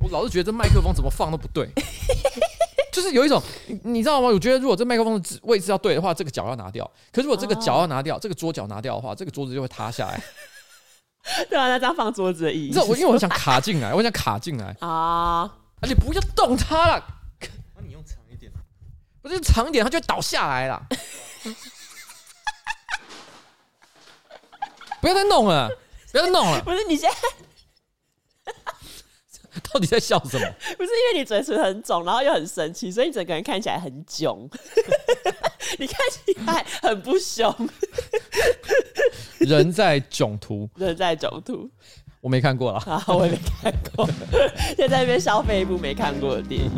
我老是觉得这麦克风怎么放都不对，就是有一种你，知道吗？我觉得如果这麦克风的位置要对的话，这个脚要拿掉；可是如果这个脚要拿掉，这个桌脚拿掉的话，这个桌子就会塌下来。对啊，那这样放桌子的意思。这我因为我想卡进来，我想卡进来 啊！而且不要动它了。那你用长一点，不是长一点，它就会倒下来了。不要再弄了，不要再弄了。不是你现在。到底在笑什么？不是因为你嘴唇很肿，然后又很生气，所以你整个人看起来很囧。你看起来很不凶。人在囧途，人在囧途，我没看过啦。啊，我也没看过。现在在那边消费一部没看过的电影。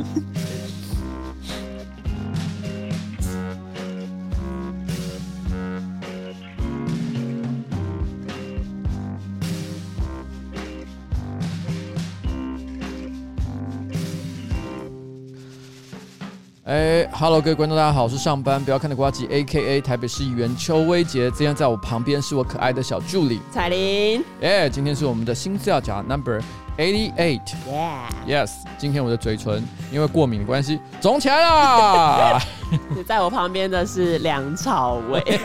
哎哈喽各位观众，大家好，我是上班不要看的瓜吉，A.K.A. 台北市议员邱威杰。今天在我旁边是我可爱的小助理彩玲。哎，今天是我们的新资料夹 Number Eighty Eight。Yeah，Yes，今天我的嘴唇因为过敏的关系肿起来了。你在我旁边的是梁朝伟。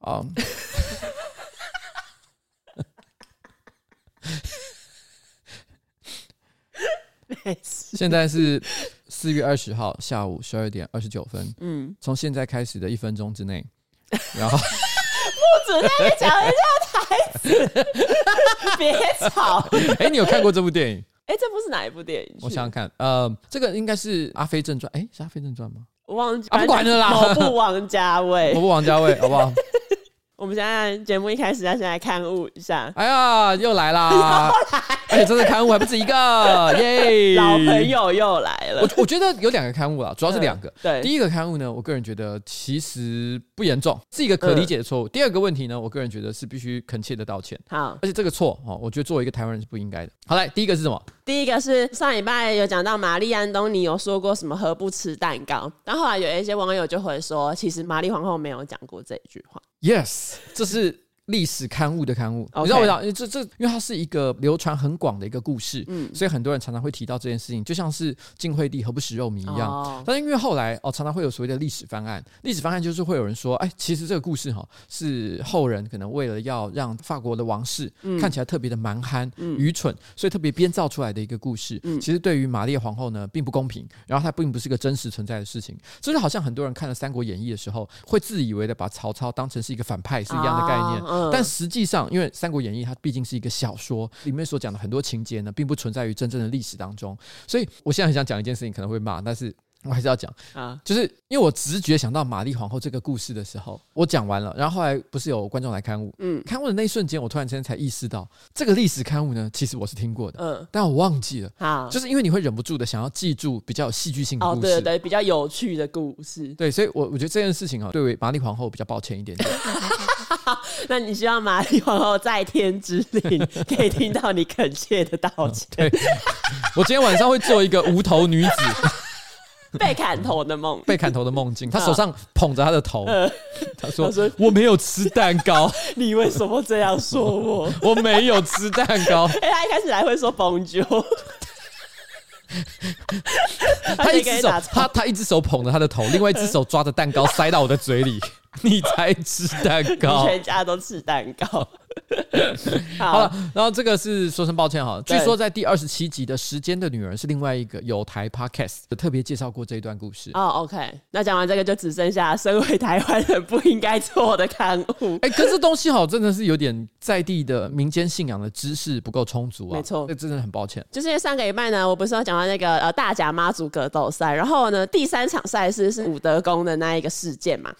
啊！现在是四月二十号下午十二点二十九分。嗯，从现在开始的一分钟之内，然后不准再讲人家台词，别吵。哎，你有看过这部电影？哎，这部是哪一部电影？我想想看，呃，这个应该是《阿飞正传》。哎，是《阿飞正传》吗？我忘记，不管了啦。某部王家卫，某部王家卫，好不好？我们现在节目一开始要先来看物一下。哎呀，又来啦！而且这次刊物还不止一个，耶！老朋友又来了。我我觉得有两个刊物啦，主要是两个。嗯、对，第一个刊物呢，我个人觉得其实不严重，是一个可理解的错误。嗯、第二个问题呢，我个人觉得是必须恳切的道歉。好，而且这个错哦，我觉得作为一个台湾人是不应该的。好来，第一个是什么？第一个是上礼拜有讲到玛丽安东尼有说过什么何不吃蛋糕，但后后来有一些网友就会说，其实玛丽皇后没有讲过这一句话。Yes，这是。历史刊物的刊物.你知道为啥？这这，因为它是一个流传很广的一个故事，嗯，所以很多人常常会提到这件事情，就像是晋惠帝何不食肉糜一样。哦、但是因为后来哦，常常会有所谓的历史翻案，历史翻案就是会有人说，哎，其实这个故事哈是后人可能为了要让法国的王室看起来特别的蛮憨、嗯、愚蠢，所以特别编造出来的一个故事。嗯，其实对于玛丽皇后呢，并不公平，然后它并不是一个真实存在的事情。所以好像很多人看了《三国演义》的时候，会自以为的把曹操当成是一个反派是一样的概念，哦但实际上。因为《三国演义》它毕竟是一个小说，里面所讲的很多情节呢，并不存在于真正的历史当中。所以，我现在很想讲一件事情，可能会骂，但是我还是要讲啊。就是因为我直觉想到玛丽皇后这个故事的时候，我讲完了，然后后来不是有观众来刊物，嗯，刊物的那一瞬间，我突然之间才意识到，这个历史刊物呢，其实我是听过的，嗯，但我忘记了。好，就是因为你会忍不住的想要记住比较有戏剧性的故事，哦，对对对，比较有趣的故事，对，所以我我觉得这件事情啊，对于玛丽皇后比较抱歉一点点。那你希望玛丽皇后在天之灵 可以听到你恳切的道歉。对，我今天晚上会做一个无头女子 被砍头的梦，被砍头的梦境。他手上捧着他的头，她说：“他说我没有吃蛋糕。”你为什么这样说我？我没有吃蛋糕。哎，他一开始还会说 Bonjour。他一只手，他他一只手捧着他的头，另外一只手抓着蛋糕塞到我的嘴里。你才吃蛋糕，全家都吃蛋糕。好了，然后这个是说声抱歉哈。据说在第二十七集的《时间的女儿》是另外一个有台 Podcast 有特别介绍过这一段故事。哦，OK，那讲完这个就只剩下身为台湾人不应该做的刊物。哎，可是东西好真的是有点在地的民间信仰的知识不够充足啊。没错，这真的很抱歉。就是因为上个礼拜呢，我不是要讲到那个呃大甲妈祖格斗赛，然后呢第三场赛事是武德宫的那一个事件嘛。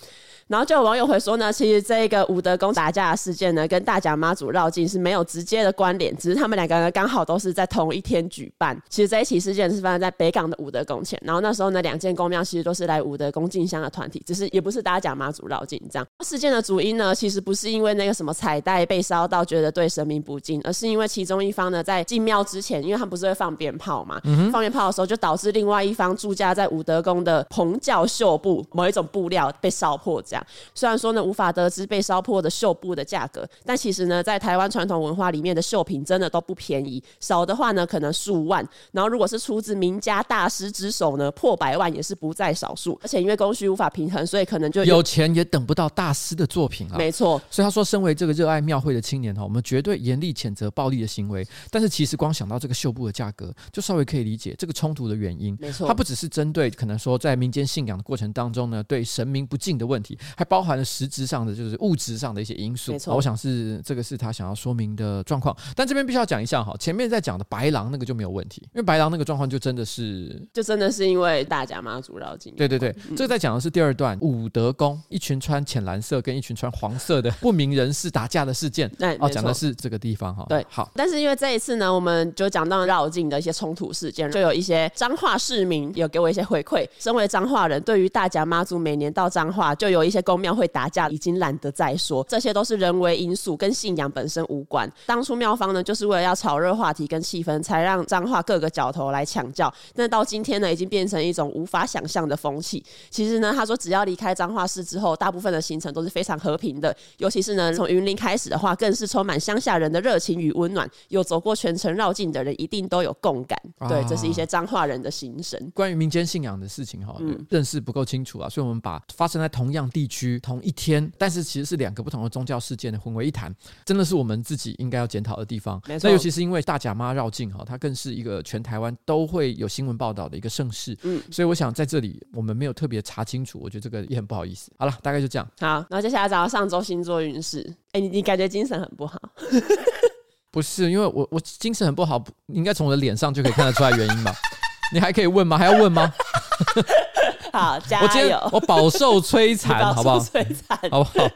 然后就有网友会说呢，其实这个武德宫打架的事件呢，跟大甲妈祖绕境是没有直接的关联，只是他们两个人刚好都是在同一天举办。其实这一起事件是发生在北港的武德宫前，然后那时候呢，两间宫庙其实都是来武德宫进香的团体，只是也不是大甲妈祖绕境这样。事件的主因呢，其实不是因为那个什么彩带被烧到觉得对神明不敬，而是因为其中一方呢在进庙之前，因为他们不是会放鞭炮嘛，嗯、放鞭炮的时候就导致另外一方驻驾在武德宫的棚教绣布某一种布料被烧破。这样虽然说呢无法得知被烧破的绣布的价格，但其实呢在台湾传统文化里面的绣品真的都不便宜，少的话呢可能数万，然后如果是出自名家大师之手呢破百万也是不在少数。而且因为供需无法平衡，所以可能就有，有钱也等不到大师的作品啊。没错，所以他说，身为这个热爱庙会的青年哈，我们绝对严厉谴责暴力的行为。但是其实光想到这个绣布的价格，就稍微可以理解这个冲突的原因。没错，它不只是针对可能说在民间信仰的过程当中呢，对神明不敬的问题，还包含了实质上的就是物质上的一些因素。没错，我想是这个是他想要说明的状况。但这边必须要讲一下哈，前面在讲的白狼那个就没有问题，因为白狼那个状况就真的是，就真的是因为大甲妈祖绕境。对对对，嗯、这个在讲的是第二段武德宫一群穿浅蓝色跟一群穿黄色的不明人士打架的事件。对，哦，讲的是这个地方哈。对，好。但是因为这一次呢，我们就讲到绕境的一些冲突事件，就有一些彰化市民有给我一些回馈。身为彰化人，对于大甲妈祖每年到彰化就有一些宫庙会打架，已经懒得再说。这些都是人为因素，跟信仰本身无关。当初庙方呢，就是为了要炒热话题跟气氛，才让彰化各个角头来抢教。但到今天呢，已经变成一种无法想象的风气。其实呢，他说只要离开彰化市之后，大部分的行程都是非常和平的。尤其是呢，从云林开始的话，更是充满乡下人的热情与温暖。有走过全程绕境的人，一定都有共感。啊、对，这是一些彰化人的心声。关于民间信仰的事情哈，嗯、认识不够清楚啊，所以我们把发生在同样地区、同一天，但是其实是两个不同的宗教事件的混为一谈，真的是我们自己应该要检讨的地方。那尤其是因为大甲妈绕境哈，它更是一个全台湾都会有新闻报道的一个盛事。嗯，所以我想在这里我们没有特别查清楚，我觉得这个也很不好意思。好了，大概就这样。好，那接下来找到上周星座运势。哎、欸，你你感觉精神很不好？不是，因为我我精神很不好，应该从我的脸上就可以看得出来原因吧？你还可以问吗？还要问吗？好，加油！我今天我饱受摧残，好不好？摧残，好不好？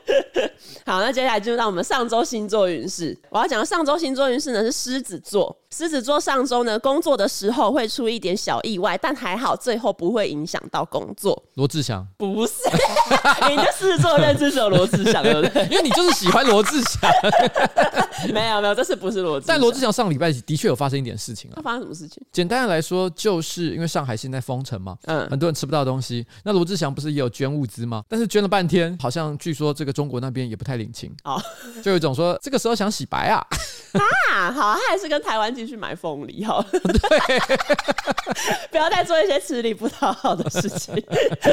好，那接下来进入到我们上周星座运势。我要讲的上周星座运势呢是狮子座。狮子座上周呢工作的时候会出一点小意外，但还好最后不会影响到工作。罗志祥不是，你的狮子座认知是有罗志祥，对不对？因为你就是喜欢罗志祥。没有没有，这是不是罗志祥。但罗志祥上礼拜的确有发生一点事情啊。他发生什么事情？简单的来说，就是因为上海现在封城嘛，嗯，很多人吃不到东西。那罗志祥不是也有捐物资吗？但是捐了半天，好像据说这个中国那边也不太领情哦，就有一种说这个时候想洗白啊啊，好，他还是跟台湾继续买凤梨哈，对，不要再做一些吃力不讨好的事情。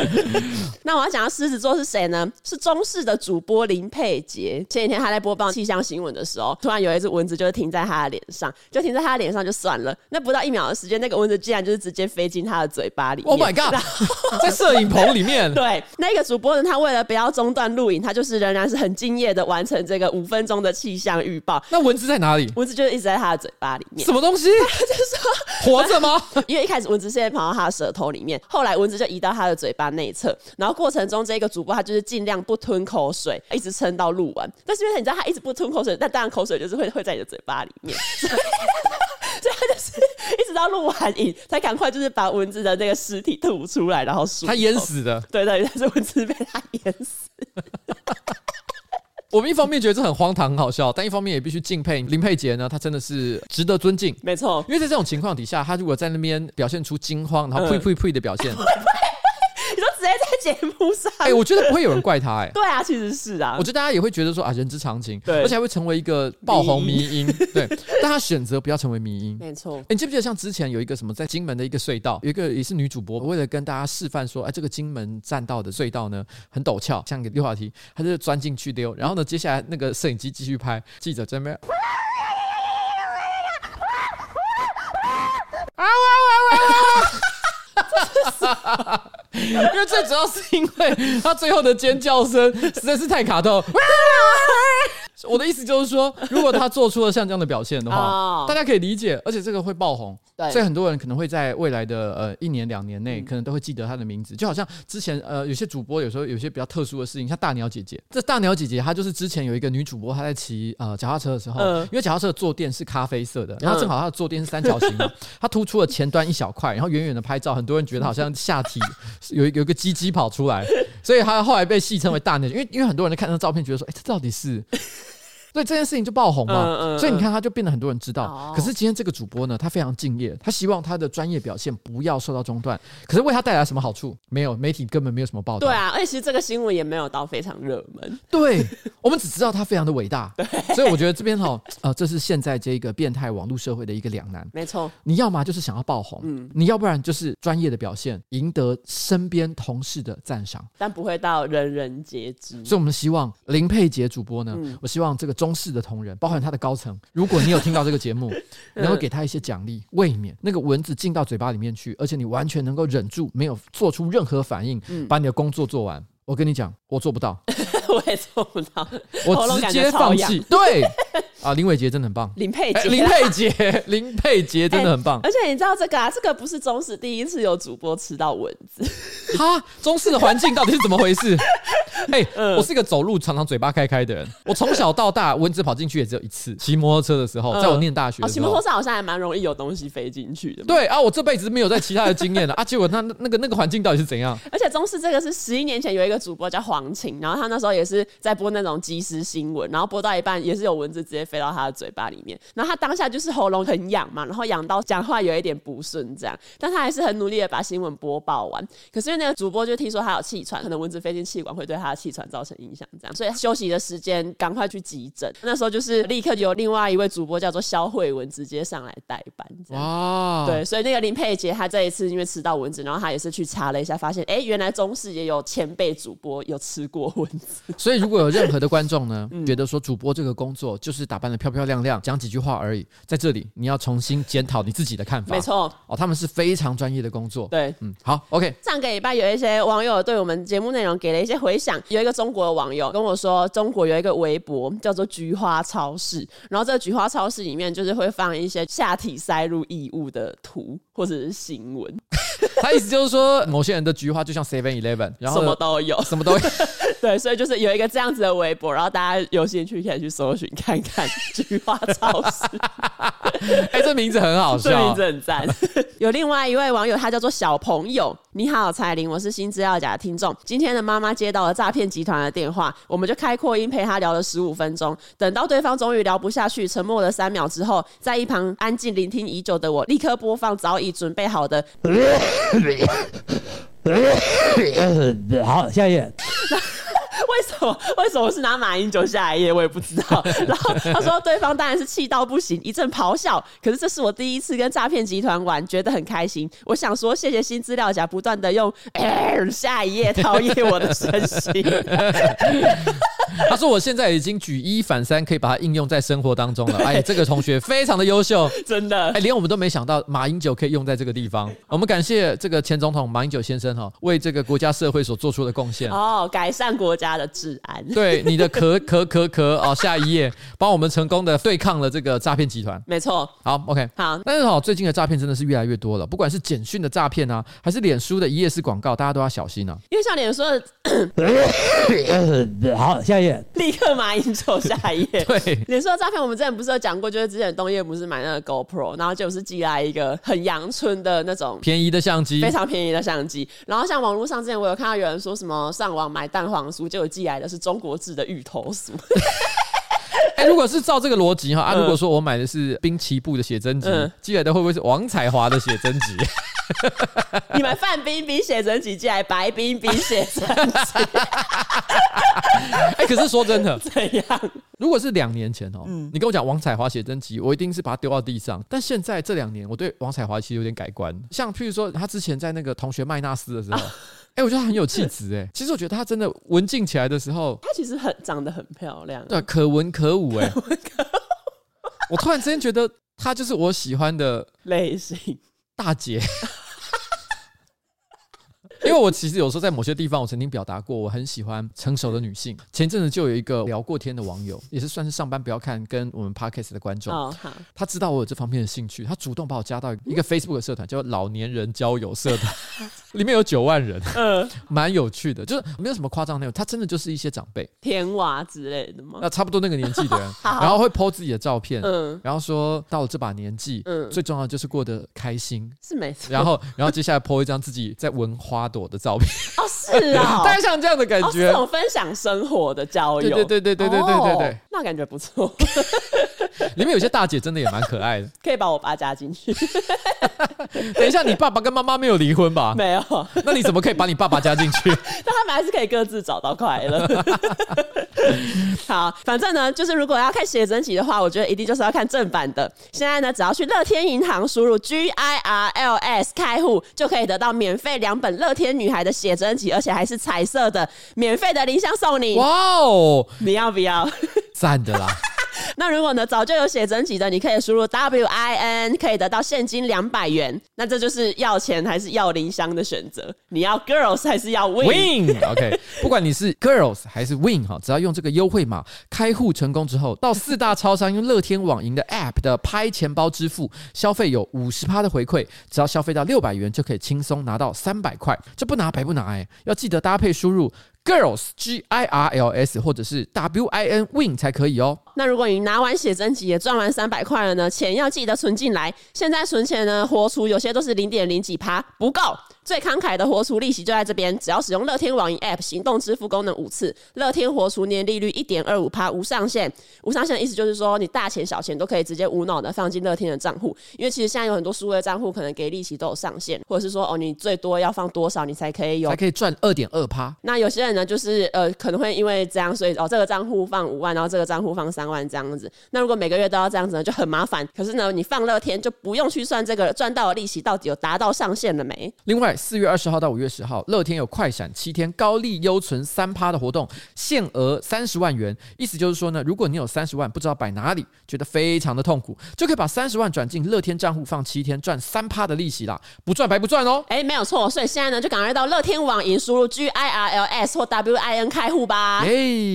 那我要讲到狮子座是谁呢？是中式的主播林佩杰。前几天他在播报气象新闻的时候，突然有一只蚊子就是停在他的脸上，就停在他的脸上就算了，那不到一秒的时间，那个蚊子竟然就是直接飞进他的嘴巴里面。Oh my god！在摄影棚里面，对，那个主播呢，他为了不要中断录影，他就是仍然是很敬业的完成这个五分钟的气象预报。那蚊子在哪里？蚊子就是一直在他的嘴巴里面。什么东西？他就说活着吗？因为一开始蚊子现在跑到他的舌头里面，后来蚊子就移到他的嘴巴内侧，然后过程中这个主播他就是尽量不吞口水，一直撑到录完。但是因为你知道他一直不吞口水，那当然口水就是会会在你的嘴巴里面，所以，所以他就是一直到录完影才赶快就是把蚊子的那个尸体吐出来，然后他淹死的。对对，但是蚊子被他淹死。我们一方面觉得这很荒唐、很好笑，但一方面也必须敬佩林佩杰呢，他真的是值得尊敬。没错，因为在这种情况底下，他如果在那边表现出惊慌，然后呸呸呸的表现。嗯直接在节目上，哎，我觉得不会有人怪他，哎，对啊，其实是啊，我觉得大家也会觉得说啊，人之常情，对，而且还会成为一个爆红迷因，对，但他选择不要成为迷因，没错。你记不记得像之前有一个什么在金门的一个隧道，有一个也是女主播，为了跟大家示范说，哎，这个金门栈道的隧道呢很陡峭，像一个溜滑梯，他就钻进去溜，然后呢，接下来那个摄影机继续拍，记者在那边，啊哇哇哇哇！因为最主要是因为他最后的尖叫声实在是太卡通，我的意思就是说，如果他做出了像这样的表现的话，哦、大家可以理解，而且这个会爆红。所以很多人可能会在未来的呃一年两年内，可能都会记得他的名字。嗯、就好像之前呃有些主播有时候有些比较特殊的事情，像大鸟姐姐。这大鸟姐姐她就是之前有一个女主播，她在骑呃脚踏车的时候，嗯、因为脚踏车的坐垫是咖啡色的，然后正好她的坐垫是三角形的，她突出了前端一小块，然后远远的拍照，很多人觉得好像下体 有有一个鸡鸡跑出来，所以她后来被戏称为大鸟，因为因为很多人在看到照片，觉得说，哎，这到底是？所以这件事情就爆红嘛，嗯嗯、所以你看他就变得很多人知道。哦、可是今天这个主播呢，他非常敬业，他希望他的专业表现不要受到中断。可是为他带来什么好处？没有，媒体根本没有什么报道。对啊，而且其实这个新闻也没有到非常热门。对，我们只知道他非常的伟大。对，所以我觉得这边哈，呃，这是现在这个变态网络社会的一个两难。没错，你要么就是想要爆红，嗯，你要不然就是专业的表现赢得身边同事的赞赏，但不会到人人皆知。所以我们希望林佩杰主播呢，嗯、我希望这个中视的同仁。包含他的高层，如果你有听到这个节目，能够给他一些奖励，未免那个蚊子进到嘴巴里面去，而且你完全能够忍住，没有做出任何反应，把你的工作做完。我跟你讲，我做不到，我也做不到，我直接放弃。对。啊，林伟杰真的很棒，林佩杰，林佩杰，林佩杰真的很棒。而且你知道这个啊，这个不是中视第一次有主播吃到蚊子。哈，中视的环境到底是怎么回事？哎，我是一个走路常常嘴巴开开的人，我从小到大蚊子跑进去也只有一次，骑摩托车的时候，在我念大学。骑摩托车好像还蛮容易有东西飞进去的。对啊，我这辈子没有在其他的经验了啊，结果那那个那个环境到底是怎样？而且中视这个是十一年前有一个主播叫黄晴，然后他那时候也是在播那种即时新闻，然后播到一半也是有蚊子直接飞到他的嘴巴。里面，然后他当下就是喉咙很痒嘛，然后痒到讲话有一点不顺这样，但他还是很努力的把新闻播报完。可是因为那个主播就听说他有气喘，可能蚊子飞进气管会对他的气喘造成影响，这样，所 以休息的时间赶快去急诊。那时候就是立刻有另外一位主播叫做肖慧文直接上来代班。哇，对，所以那个林佩杰他这一次因为吃到蚊子，然后他也是去查了一下，发现哎，原来中视也有前辈主播有吃过蚊子。所以如果有任何的观众呢，觉得说主播这个工作就是打扮的漂漂亮亮。讲几句话而已，在这里你要重新检讨你自己的看法。没错，哦，他们是非常专业的工作。对，嗯，好，OK。上个礼拜有一些网友对我们节目内容给了一些回响，有一个中国的网友跟我说，中国有一个微博叫做“菊花超市”，然后这个菊花超市里面就是会放一些下体塞入异物的图或者是新闻。他意思就是说，某些人的菊花就像 Seven Eleven，然后什么都有，什么都有。对，所以就是有一个这样子的微博，然后大家有兴趣可以去搜寻看看 菊花超市。哎、欸，这名字很好笑，这名字很赞。有另外一位网友，他叫做小朋友。你好，彩玲，我是新资料夹的听众。今天的妈妈接到了诈骗集团的电话，我们就开扩音陪她聊了十五分钟。等到对方终于聊不下去，沉默了三秒之后，在一旁安静聆听已久的我，立刻播放早已准备好的。好，下一页。为什么？为什么是拿马英九下一页？我也不知道。然后他说，对方当然是气到不行，一阵咆哮。可是这是我第一次跟诈骗集团玩，觉得很开心。我想说，谢谢新资料夹不断的用、呃、下一页陶冶我的身心。他说，我现在已经举一反三，可以把它应用在生活当中了。哎，这个同学非常的优秀，真的。哎，连我们都没想到马英九可以用在这个地方。我们感谢这个前总统马英九先生哈，为这个国家社会所做出的贡献。哦，改善国家的治安。对，你的咳咳咳咳哦，下一页，帮我们成功的对抗了这个诈骗集团。没错。好，OK，好。但是哦，最近的诈骗真的是越来越多了，不管是简讯的诈骗啊，还是脸书的一页式广告，大家都要小心啊。因为像脸书的，好，下一页，立刻马英九下一页。对，脸书的诈骗，我们之前不是有讲过，就是之前东叶不是买那个 GoPro，然后就是寄来一个很阳春的那种便宜的相机，非常便宜的相机。然后像网络上之前我有看到有人说什么上网买蛋黄酥，结果寄来的是中国制的芋头酥。哎，如果是照这个逻辑哈，啊，如果说我买的是滨崎步的写真集，嗯、寄来的会不会是王彩华的写真集？你们范冰冰写真集寄来白冰冰写真集？哎，可是说真的，怎样？如果是两年前哦，嗯、你跟我讲王彩华写真集，我一定是把它丢到地上。但现在这两年，我对王彩华其实有点改观。像譬如说，他之前在那个同学麦纳斯的时候。啊哎、欸，我觉得她很有气质哎。其实我觉得她真的文静起来的时候，她其实很长得很漂亮，对，可文可武哎。我突然之间觉得她就是我喜欢的类型大姐。因 因为我其实有时候在某些地方，我曾经表达过，我很喜欢成熟的女性。前阵子就有一个聊过天的网友，也是算是上班不要看跟我们 podcast 的观众，哦、他知道我有这方面的兴趣，他主动把我加到一个 Facebook 的社团，叫老年人交友社团，里面有九万人，嗯，蛮有趣的，就是没有什么夸张内容，他真的就是一些长辈，甜娃之类的吗？那差不多那个年纪的人，然后会 po 自己的照片，嗯，然后说到了这把年纪，嗯，最重要的就是过得开心，是没错。然后，然后接下来 po 一张自己在闻花朵的照片，哦，是啊，大概像这样的感觉，这种分享生活的交友，对对对对对对对对，那感觉不错。里面有些大姐真的也蛮可爱的，可以把我爸加进去。等一下，你爸爸跟妈妈没有离婚吧？没有。那你怎么可以把你爸爸加进去？但他们还是可以各自找到快乐。好，反正呢，就是如果要看写真集的话，我觉得一定就是要看正版的。现在呢，只要去乐天银行输入 G I R L S 开户，就可以得到免费两本乐天女孩的写真集，而且还是彩色的，免费的林香送你。哇哦！你要不要？赞的啦。那如果呢，早就有写真集的，你可以输入 W I N，可以得到现金两百元。那这就是要钱还是要林香的选择？你要 Girls 还是要 Win？Win，OK，不管你是 Girls 还是 Win 哈，只要用这个优惠码开户成功之后，到四大超商用乐天网银的 App 的拍钱包支付，消费有五十趴的回馈，只要消费到六百元就可以轻松拿到三百块，这不拿白不拿哎，要记得搭配输入。Girls G I R L S 或者是 W I N Win 才可以哦。那如果你拿完写真集也赚完三百块了呢？钱要记得存进来。现在存钱呢，活储有些都是零点零几趴，不够。最慷慨的活储利息就在这边，只要使用乐天网银 App 行动支付功能五次，乐天活储年利率一点二五趴，无上限。无上限的意思就是说，你大钱小钱都可以直接无脑的放进乐天的账户。因为其实现在有很多数位账户可能给利息都有上限，或者是说哦，你最多要放多少你才可以有，才可以赚二点二趴。那有些人呢，就是呃可能会因为这样，所以哦这个账户放五万，然后这个账户放三万这样子。那如果每个月都要这样子呢，就很麻烦。可是呢，你放乐天就不用去算这个赚到的利息到底有达到上限了没？另外，四月二十号到五月十号，乐天有快闪七天高利优存三趴的活动，限额三十万元。意思就是说呢，如果你有三十万不知道摆哪里，觉得非常的痛苦，就可以把三十万转进乐天账户放七天，赚三趴的利息啦，不赚白不赚哦。哎，没有错，所以现在呢，就赶快到乐天网银输入 G I R L S 或 W I N 开户吧。哎，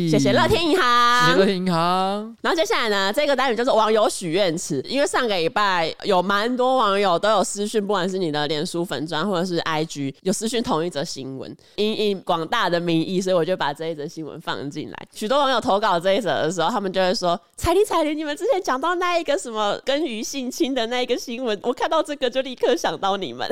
谢谢乐天银行，谢谢乐天银行。然后接下来呢，这个单元就是网友许愿池，因为上个礼拜有蛮多网友都有私讯，不管是你的脸书粉砖或者是 I G 有私。讯同一则新闻，因应广大的民意，所以我就把这一则新闻放进来。许多网友投稿这一则的时候，他们就会说：“彩铃彩铃，你们之前讲到那一个什么跟鱼性侵的那一个新闻，我看到这个就立刻想到你们。”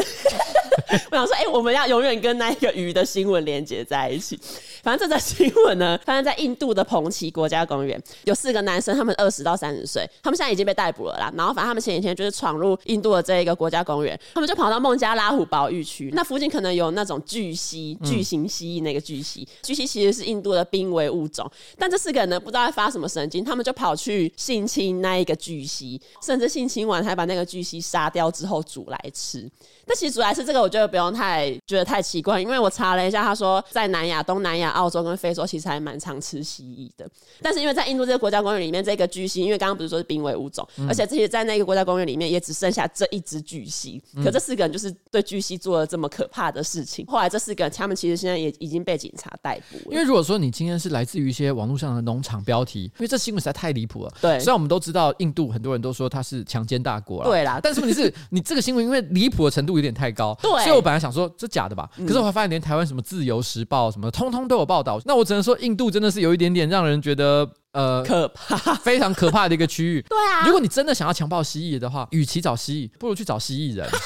我想说，哎、我们要永远跟那一个鱼的新闻连接在一起。反正这则新闻呢，发生在印度的彭奇国家公园，有四个男生，他们二十到三十岁，他们现在已经被逮捕了啦。然后，反正他们前几天就是闯入印度的这一个国家公园，他们就跑到孟加拉虎保育区，那附近可能有。有那种巨蜥，巨型蜥蜴那个巨蜥，巨蜥其实是印度的濒危物种。但这四个人呢，不知道在发什么神经，他们就跑去性侵那一个巨蜥，甚至性侵完还把那个巨蜥杀掉之后煮来吃。但其实主要是这个，我觉得不用太觉得太奇怪，因为我查了一下，他说在南亚、东南亚、澳洲跟非洲其实还蛮常吃蜥蜴的。但是因为在印度这个国家公园里面，这个巨蜥，因为刚刚不是说是濒危物种，嗯、而且这些在那个国家公园里面也只剩下这一只巨蜥。可这四个人就是对巨蜥做了这么可怕的事。情，后来这四个人，他们其实现在也已经被警察逮捕了。因为如果说你今天是来自于一些网络上的农场标题，因为这新闻实在太离谱了。对，虽然我们都知道印度很多人都说它是强奸大国了，对啦。但是问题是，你这个新闻因为离谱的程度有点太高，对。所以我本来想说这假的吧，可是我还发现连台湾什么自由时报什么，通通都有报道。那我只能说，印度真的是有一点点让人觉得呃可怕，非常可怕的一个区域。对啊，如果你真的想要强暴蜥蜴的话，与其找蜥蜴，不如去找蜥蜴人。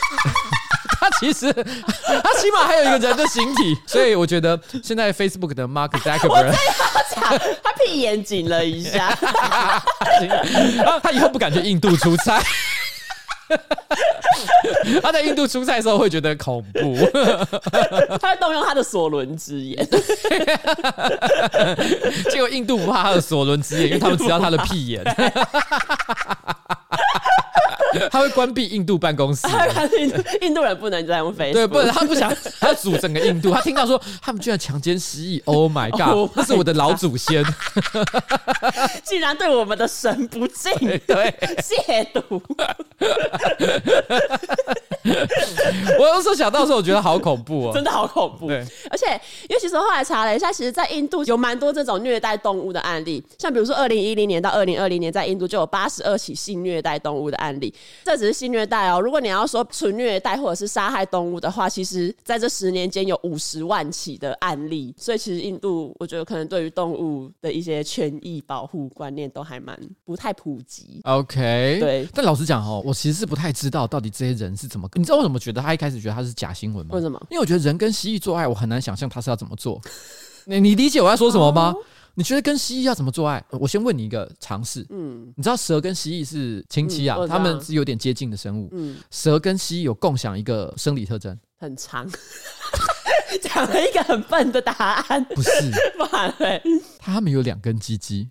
他其实，他起码还有一个人的形体，所以我觉得现在 Facebook 的 Mark Zuckerberg，他屁眼紧了一下，他以后不敢去印度出差，他在印度出差的时候会觉得恐怖，他会动用他的索伦之眼，结果印度不怕他的索伦之眼，因为他们只要他的屁眼。他会关闭印度办公室。印度印度人不能再用 Facebook。对，不能，他不想，他要组整个印度。他听到说他们居然强奸蜥蜴，Oh my God！那、oh、是我的老祖先，竟然对我们的神不敬，对，亵渎。我有时候想到的时候，我觉得好恐怖哦，真的好恐怖。对，而且因为其实后来查了一下，其实，在印度有蛮多这种虐待动物的案例，像比如说二零一零年到二零二零年，在印度就有八十二起性虐待动物的案例。这只是性虐待哦，如果你要说纯虐待或者是杀害动物的话，其实在这十年间有五十万起的案例。所以其实印度，我觉得可能对于动物的一些权益保护观念都还蛮不太普及。OK，对。但老实讲哦，我其实是不太知道到底这些人是怎么，你知道为什么觉得他一开始觉得他是假新闻吗？为什么？因为我觉得人跟蜥蜴做爱，我很难想象他是要怎么做。你你理解我要说什么吗？哦、你觉得跟蜥蜴要怎么做爱？我先问你一个常识。嗯，你知道蛇跟蜥蜴是亲戚啊，嗯、他们是有点接近的生物。嗯，蛇跟蜥蜴有共享一个生理特征，很长。讲了一个很笨的答案，不是？不然嘞，他们有两根鸡鸡。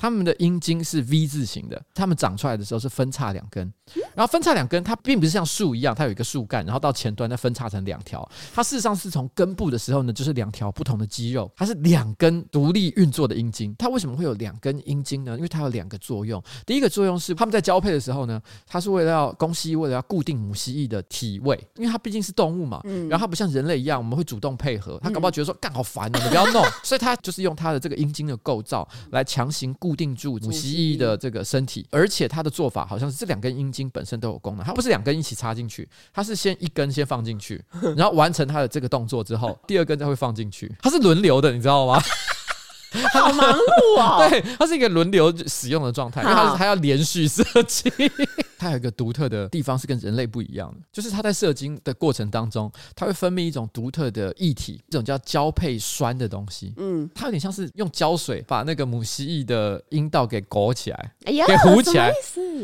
他们的阴茎是 V 字形的，他们长出来的时候是分叉两根，然后分叉两根，它并不是像树一样，它有一个树干，然后到前端再分叉成两条。它事实上是从根部的时候呢，就是两条不同的肌肉，它是两根独立运作的阴茎。它为什么会有两根阴茎呢？因为它有两个作用。第一个作用是，他们在交配的时候呢，它是为了要公蜥蜴为了要固定母蜥蜴的体位，因为它毕竟是动物嘛，然后它不像人类一样，我们会主动配合。它搞不好觉得说干好烦啊，你不要弄，所以它就是用它的这个阴茎的构造来强行固定住母蜥。蜥蜴的这个身体，而且它的做法好像是这两根阴茎本身都有功能，它不是两根一起插进去，它是先一根先放进去，然后完成它的这个动作之后，第二根再会放进去，它是轮流的，你知道吗？好忙碌哦！对，它是一个轮流使用的状态，因为它是它要连续射精。它有一个独特的地方是跟人类不一样的，就是它在射精的过程当中，它会分泌一种独特的液体，这种叫交配酸的东西。嗯，它有点像是用胶水把那个母蜥蜴的阴道给裹起来，哎呀，给糊起来，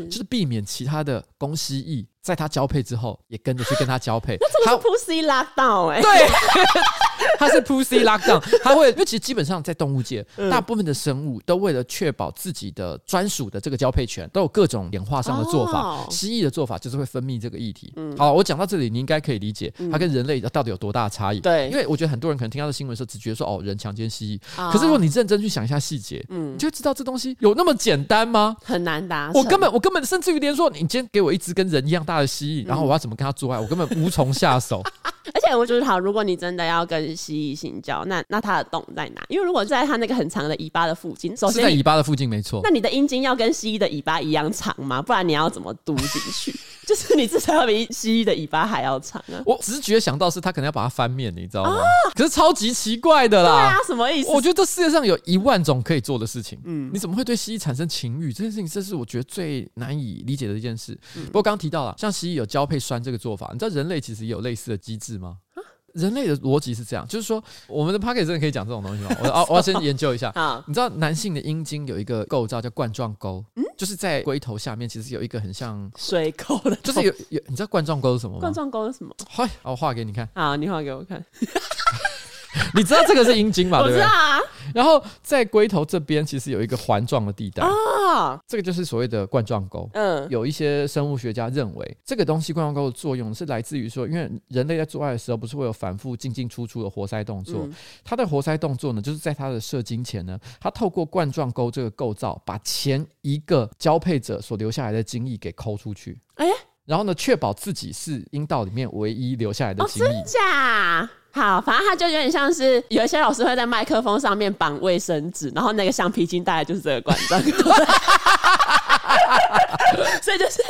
就是避免其他的公蜥蜴在它交配之后也跟着去跟它交配。那这个 是 pussy lockdown 哎？对。它是 pussy lockdown，它会，因为其实基本上在动物界，大部分的生物都为了确保自己的专属的这个交配权，都有各种演化上的做法。蜥蜴的做法就是会分泌这个液体。好，我讲到这里，你应该可以理解它跟人类到底有多大的差异。对，因为我觉得很多人可能听到这新闻的时候，只觉得说哦，人强奸蜥蜴。可是如果你认真去想一下细节，嗯，你就会知道这东西有那么简单吗？很难答。我根本，我根本甚至于连说，你今天给我一只跟人一样大的吸引，然后我要怎么跟他做爱，我根本无从下手。而且我觉得好，如果你真的要跟蜥蜴性交，那那它的洞在哪？因为如果在它那个很长的尾巴的附近，首先是在尾巴的附近没错。那你的阴茎要跟蜥蜴的尾巴一样长吗？不然你要怎么嘟进去？就是你至少要比蜥蜴的尾巴还要长啊！我直觉想到是他可能要把它翻面，你知道吗？啊、可是超级奇怪的啦！对啊，什么意思？我觉得这世界上有一万种可以做的事情。嗯，你怎么会对蜥蜴产生情欲？这件事情，这是我觉得最难以理解的一件事。嗯、不过刚刚提到了，像蜥蜴有交配栓这个做法，你知道人类其实也有类似的机制吗？人类的逻辑是这样，就是说，我们的 p o c k e t 真的可以讲这种东西吗？我我要先 研究一下。好，你知道男性的阴茎有一个构造叫冠状沟，嗯，就是在龟头下面，其实有一个很像水沟的，就是有有，你知道冠状沟是什么吗？冠状沟是什么？嗨，我画给你看。好，你画给我看。你知道这个是阴茎嘛？对不对？然后在龟头这边其实有一个环状的地带啊，这个就是所谓的冠状沟。嗯，有一些生物学家认为，这个东西冠状沟的作用是来自于说，因为人类在做爱的时候不是会有反复进进出出的活塞动作，它的活塞动作呢，就是在它的射精前呢，它透过冠状沟这个构造，把前一个交配者所留下来的精液给抠出去。哎，然后呢，确保自己是阴道里面唯一留下来的精液。真假？好，反正它就有点像是有一些老师会在麦克风上面绑卫生纸，然后那个橡皮筋大概就是这个管状，所以就是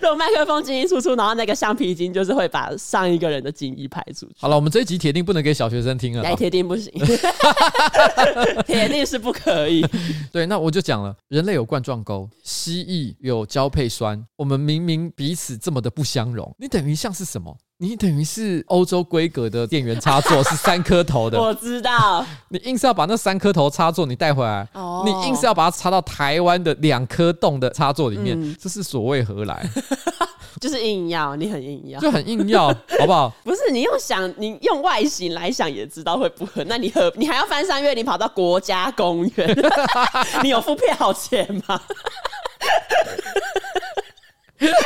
如果麦克风进进出出，然后那个橡皮筋就是会把上一个人的精液排出去。好了，我们这一集铁定不能给小学生听了，哎，铁定不行，铁定是不可以。对，那我就讲了，人类有冠状沟，蜥蜴有交配栓，我们明明彼此这么的不相容，你等于像是什么？你等于是欧洲规格的电源插座，是三颗头的。我知道。你硬是要把那三颗头插座你带回来，哦、你硬是要把它插到台湾的两颗洞的插座里面，嗯、这是所谓何来？就是硬要，你很硬要，就很硬要，好不好？不是，你用想，你用外形来想也知道会不合。那你何，你还要翻山越岭跑到国家公园？你有付票钱吗？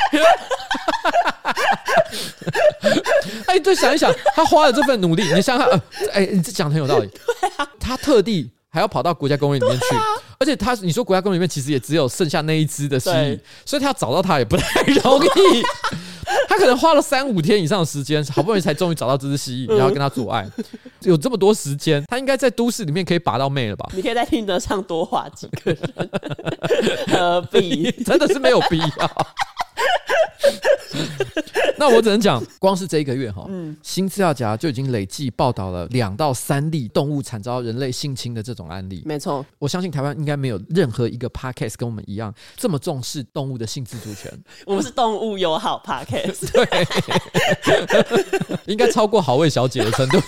哎，对，想一想，他花了这份努力，你想想，呃，哎，你这讲的很有道理。啊，他特地还要跑到国家公园里面去，啊、而且他，你说国家公园里面其实也只有剩下那一只的蜥蜴，对所以他要找到他也不太容易。他 他可能花了三五天以上的时间，好不容易才终于找到这只蜥蜴，然后跟他做爱，有这么多时间，他应该在都市里面可以把到妹了吧？你可以在听得上多画几个人，何必？真的是没有必要。那我只能讲，光是这一个月哈，嗯，新资料夹就已经累计报道了两到三例动物惨遭人类性侵的这种案例。没错，我相信台湾应该没有任何一个 podcast 跟我们一样这么重视动物的性自主权。我们是动物友好 podcast，对，应该超过好味小姐的程度。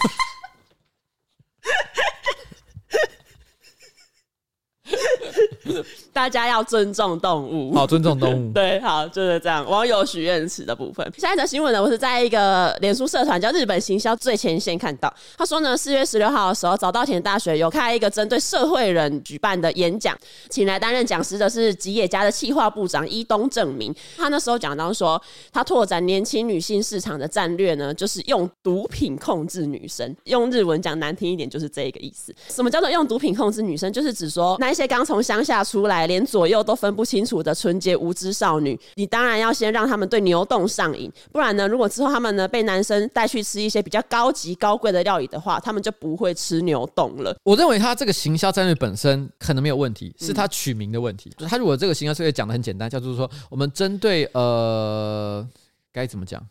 大家要尊重动物，好，尊重动物。对，好，就是这样。网友许愿池的部分，下一则新闻呢，我是在一个脸书社团叫日本行销最前线看到，他说呢，四月十六号的时候，早稻田大学有开一个针对社会人举办的演讲，请来担任讲师的是吉野家的企划部长伊东正明。他那时候讲到说，他拓展年轻女性市场的战略呢，就是用毒品控制女生。用日文讲难听一点，就是这个意思。什么叫做用毒品控制女生？就是指说那一些刚从乡下出来。连左右都分不清楚的纯洁无知少女，你当然要先让他们对牛洞上瘾，不然呢，如果之后他们呢被男生带去吃一些比较高级高贵的料理的话，他们就不会吃牛洞了。我认为他这个行销战略本身可能没有问题，是他取名的问题。嗯、他如果这个行销策略讲的很简单，叫做说我们针对呃该怎么讲？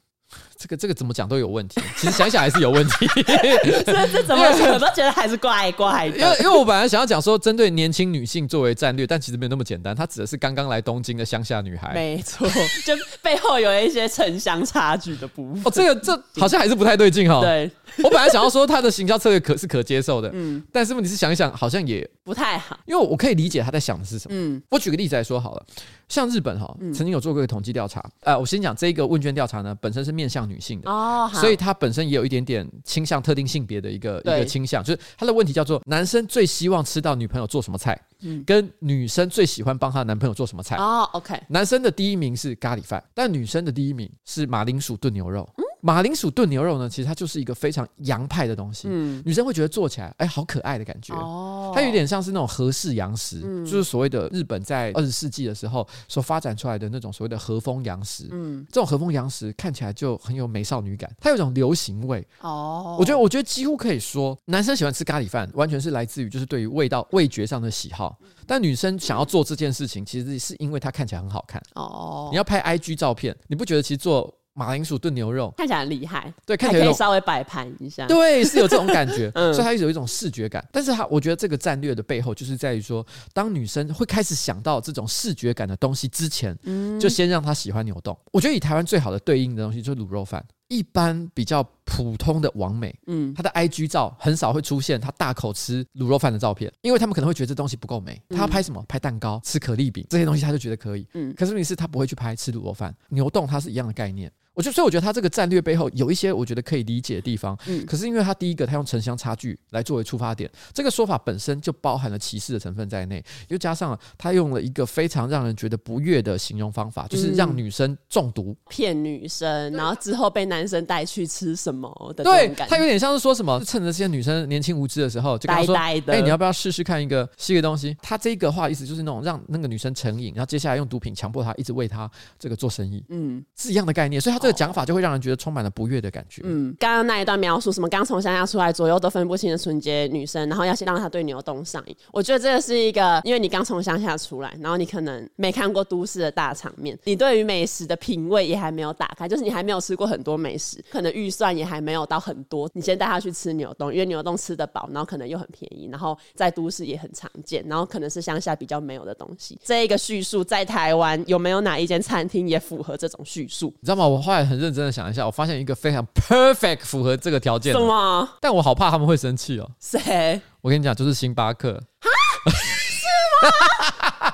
这个这个怎么讲都有问题，其实想想还是有问题。这这怎么想都觉得还是怪怪的。因为因为我本来想要讲说针对年轻女性作为战略，但其实没有那么简单。它指的是刚刚来东京的乡下女孩。没 错，就背后有一些城乡差距的部分。哦，这个这好像还是不太对劲哈。对，我本来想要说他的行销策略可是可接受的，嗯，但是问题是想一想好像也不太好，因为我可以理解他在想的是什么。嗯，我举个例子来说好了，像日本哈，曾经有做过一个统计调查。呃，我先讲这个问卷调查呢，本身是面向女性的哦。所以她本身也有一点点倾向特定性别的一个一个倾向，就是他的问题叫做男生最希望吃到女朋友做什么菜，跟女生最喜欢帮她男朋友做什么菜。哦，OK，男生的第一名是咖喱饭，但女生的第一名是马铃薯炖牛肉。马铃薯炖牛肉呢，其实它就是一个非常洋派的东西。嗯，女生会觉得做起来，哎，好可爱的感觉。哦，它有点像是那种和式洋食，嗯，就是所谓的日本在二十世纪的时候所发展出来的那种所谓的和风洋食。嗯，这种和风洋食看起来就很有美少女感，它有一种流行味。哦，我觉得，我觉得几乎可以说，男生喜欢吃咖喱饭，完全是来自于就是对于味道味觉上的喜好。但女生想要做这件事情，其实是因为它看起来很好看。哦，你要拍 IG 照片，你不觉得其实做？马铃薯炖牛肉看起来很厉害，对，看起来可以稍微摆盘一下，对，是有这种感觉，嗯，所以它有一种视觉感。但是它，我觉得这个战略的背后，就是在于说，当女生会开始想到这种视觉感的东西之前，嗯，就先让她喜欢牛丼。我觉得以台湾最好的对应的东西就是卤肉饭。一般比较普通的网美，嗯，她的 IG 照很少会出现她大口吃卤肉饭的照片，因为他们可能会觉得这东西不够美。她要拍什么？拍蛋糕、吃可丽饼这些东西，她就觉得可以。嗯，可是问题是，她不会去拍吃卤肉饭。牛丼它是一样的概念。我就所以我觉得他这个战略背后有一些我觉得可以理解的地方，嗯，可是因为他第一个他用城乡差距来作为出发点，这个说法本身就包含了歧视的成分在内，又加上了他用了一个非常让人觉得不悦的形容方法，就是让女生中毒，骗女生，然后之后被男生带去吃什么的，对，他有点像是说什么，趁着这些女生年轻无知的时候，就跟他说，哎，你要不要试试看一个新的东西？他这个话意思就是那种让那个女生成瘾，然后接下来用毒品强迫她一直为他这个做生意，嗯，是一样的概念，所以他这个讲法就会让人觉得。充满了不悦的感觉。嗯，刚刚那一段描述，什么刚从乡下出来，左右都分不清的纯洁女生，然后要先让她对牛丼上瘾。我觉得这个是一个，因为你刚从乡下出来，然后你可能没看过都市的大场面，你对于美食的品味也还没有打开，就是你还没有吃过很多美食，可能预算也还没有到很多。你先带她去吃牛洞，因为牛洞吃得饱，然后可能又很便宜，然后在都市也很常见，然后可能是乡下比较没有的东西。这一个叙述在台湾有没有哪一间餐厅也符合这种叙述？你知道吗？我后来很认真的想一下，我发现一个非常。perfect 符合这个条件，什么？但我好怕他们会生气哦。谁？我跟你讲，就是星巴克。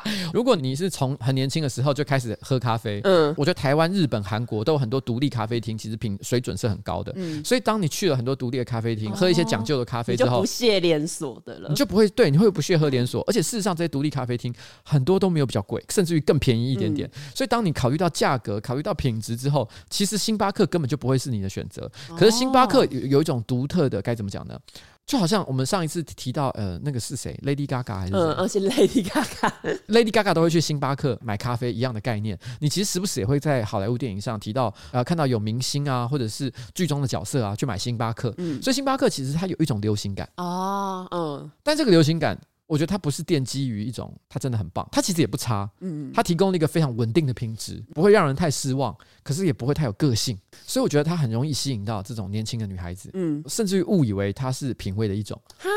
如果你是从很年轻的时候就开始喝咖啡，嗯，我觉得台湾、日本、韩国都有很多独立咖啡厅，其实品水准是很高的。嗯，所以当你去了很多独立的咖啡厅，喝一些讲究的咖啡之后，就不屑连锁的了，你就不会对，你会不屑喝连锁。而且事实上，这些独立咖啡厅很多都没有比较贵，甚至于更便宜一点点。所以当你考虑到价格、考虑到品质之后，其实星巴克根本就不会是你的选择。可是星巴克有有一种独特的，该怎么讲呢？就好像我们上一次提到，呃，那个是谁？Lady Gaga 还是？嗯，而且 Lady Gaga，Lady Gaga 都会去星巴克买咖啡一样的概念。你其实时不时也会在好莱坞电影上提到，呃，看到有明星啊，或者是剧中的角色啊，去买星巴克。嗯，所以星巴克其实它有一种流行感哦，嗯，但这个流行感。我觉得它不是奠基于一种，它真的很棒，它其实也不差，嗯，它提供了一个非常稳定的品质，不会让人太失望，可是也不会太有个性，所以我觉得它很容易吸引到这种年轻的女孩子，嗯，甚至于误以为它是品味的一种，哈，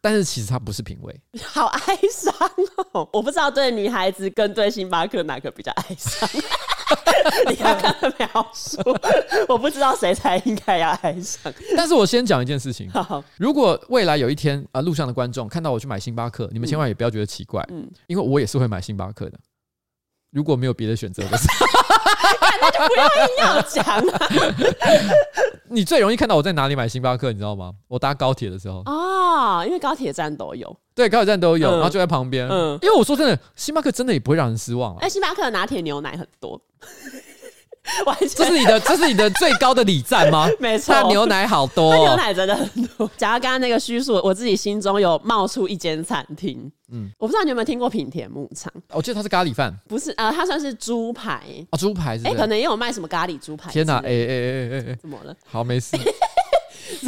但是其实它不是品味，好哀伤哦，我不知道对女孩子跟对星巴克哪个比较哀伤。你刚刚的描述，我不知道谁才应该要爱上。但是我先讲一件事情：如果未来有一天啊，路上的观众看到我去买星巴克，你们千万也不要觉得奇怪，嗯，因为我也是会买星巴克的。如果没有别的选择的。时候，那就不要硬要讲了。你最容易看到我在哪里买星巴克，你知道吗？我搭高铁的时候哦，因为高铁站都有，对，高铁站都有，然后就在旁边。嗯，因为我说真的，星巴克真的也不会让人失望啊。哎，星巴克的拿铁牛奶很多。这是你的，这是你的最高的礼赞吗？没错，它牛奶好多，哦，牛奶真的很多。假如刚刚那个叙述，我自己心中有冒出一间餐厅。嗯，我不知道你有没有听过品田牧场？我记得它是咖喱饭，不是？呃，它算是猪排哦，猪排是？哎，可能也有卖什么咖喱猪排。天哪！哎哎哎哎哎，怎么了？好，没事。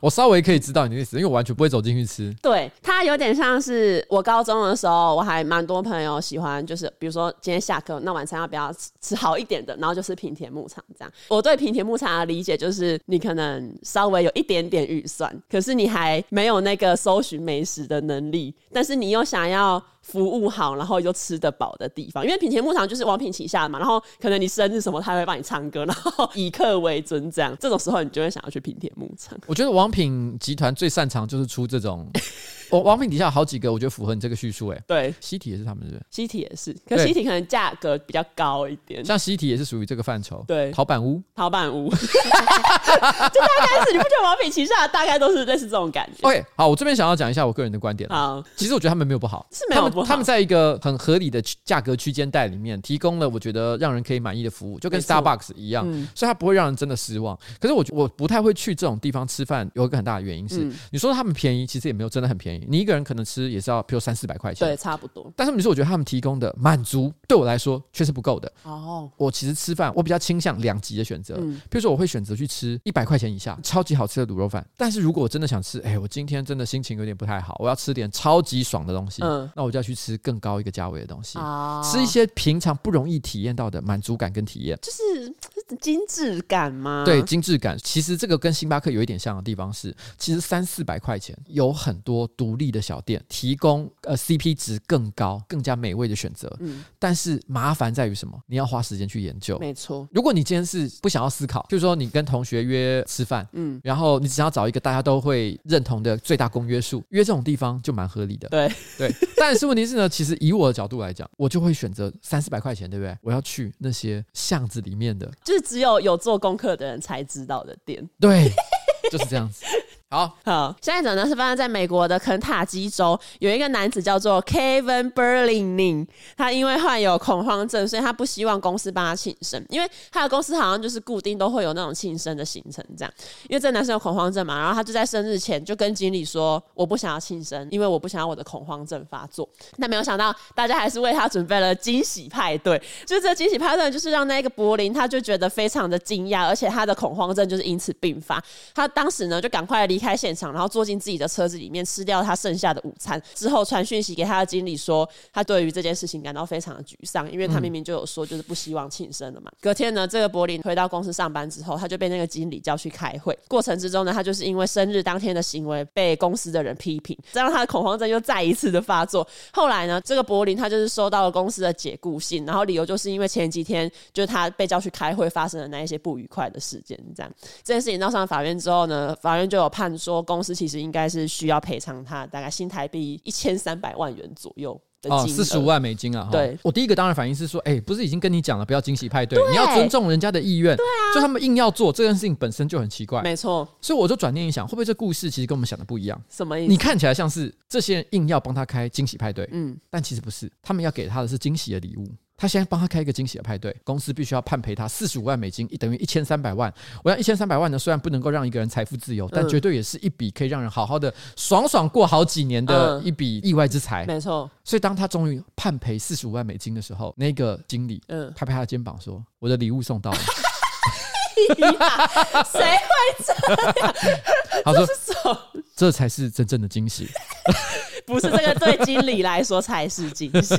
我稍微可以知道你的意思，因为我完全不会走进去吃。对，它有点像是我高中的时候，我还蛮多朋友喜欢，就是比如说今天下课，那晚餐要不要吃吃好一点的？然后就是平田牧场这样。我对平田牧场的理解就是，你可能稍微有一点点预算，可是你还没有那个搜寻美食的能力，但是你又想要。服务好，然后又吃得饱的地方，因为品田牧场就是王品旗下的嘛，然后可能你生日什么，他会帮你唱歌，然后 以客为尊，这样这种时候你就会想要去品田牧场。我觉得王品集团最擅长就是出这种。我王品底下有好几个，我觉得符合你这个叙述。哎，对，西体也是他们的，西体也是，可西体可能价格比较高一点。像西体也是属于这个范畴。对，陶板屋，陶板屋，就大概是你不觉得王品旗下大概都是类似这种感觉？OK，好，我这边想要讲一下我个人的观点。好，其实我觉得他们没有不好，是没有不好。他们在一个很合理的价格区间带里面，提供了我觉得让人可以满意的服务，就跟 Starbucks 一样，所以它不会让人真的失望。可是我我不太会去这种地方吃饭，有一个很大的原因是，你说他们便宜，其实也没有真的很便宜。你一个人可能吃。也是要，比如三四百块钱，对，差不多。但是你说，我觉得他们提供的满足对我来说却是不够的。哦，我其实吃饭，我比较倾向两极的选择。嗯，比如说，我会选择去吃一百块钱以下超级好吃的卤肉饭。但是如果我真的想吃，哎，我今天真的心情有点不太好，我要吃点超级爽的东西。嗯，那我就要去吃更高一个价位的东西。哦，吃一些平常不容易体验到的满足感跟体验，就是精致感吗？对，精致感。其实这个跟星巴克有一点像的地方是，其实三四百块钱有很多独立的小店。提供呃 CP 值更高、更加美味的选择，嗯，但是麻烦在于什么？你要花时间去研究。没错，如果你今天是不想要思考，就是说你跟同学约吃饭，嗯，然后你只要找一个大家都会认同的最大公约数，约这种地方就蛮合理的。对对，但是问题是呢，其实以我的角度来讲，我就会选择三四百块钱，对不对？我要去那些巷子里面的，就是只有有做功课的人才知道的点。对，就是这样子。好好，下一则呢是发生在美国的肯塔基州，有一个男子叫做 Kevin Berlining，他因为患有恐慌症，所以他不希望公司帮他庆生，因为他的公司好像就是固定都会有那种庆生的行程这样。因为这男生有恐慌症嘛，然后他就在生日前就跟经理说：“我不想要庆生，因为我不想要我的恐慌症发作。”但没有想到，大家还是为他准备了惊喜派对。就这惊喜派对，就是让那个柏林他就觉得非常的惊讶，而且他的恐慌症就是因此并发。他当时呢就赶快离。离开现场，然后坐进自己的车子里面，吃掉他剩下的午餐之后，传讯息给他的经理说，他对于这件事情感到非常的沮丧，因为他明明就有说就是不希望庆生了嘛。隔天呢，这个柏林回到公司上班之后，他就被那个经理叫去开会。过程之中呢，他就是因为生日当天的行为被公司的人批评，这让他的恐慌症又再一次的发作。后来呢，这个柏林他就是收到了公司的解雇信，然后理由就是因为前几天就是他被叫去开会发生的那一些不愉快的事件。这样这件事情闹上法院之后呢，法院就有判。说公司其实应该是需要赔偿他大概新台币一千三百万元左右的金额，四十五万美金啊。对，我第一个当然反应是说，哎，不是已经跟你讲了不要惊喜派对，你要尊重人家的意愿。对啊，就他们硬要做这件事情本身就很奇怪。没错，所以我就转念一想，会不会这故事其实跟我们想的不一样？什么意思？你看起来像是这些人硬要帮他开惊喜派对，嗯，但其实不是，他们要给他的是惊喜的礼物。他现在帮他开一个惊喜的派对，公司必须要判赔他四十五万美金，等于一千三百万。我想一千三百万呢，虽然不能够让一个人财富自由，但绝对也是一笔可以让人好好的爽爽过好几年的一笔意外之财。没错。所以当他终于判赔四十五万美金的时候，那个经理嗯拍拍他的肩膀说：“我的礼物送到了。”谁会这样？他说：“这才是真正的惊喜。” 不是这个，对经理来说才是惊喜。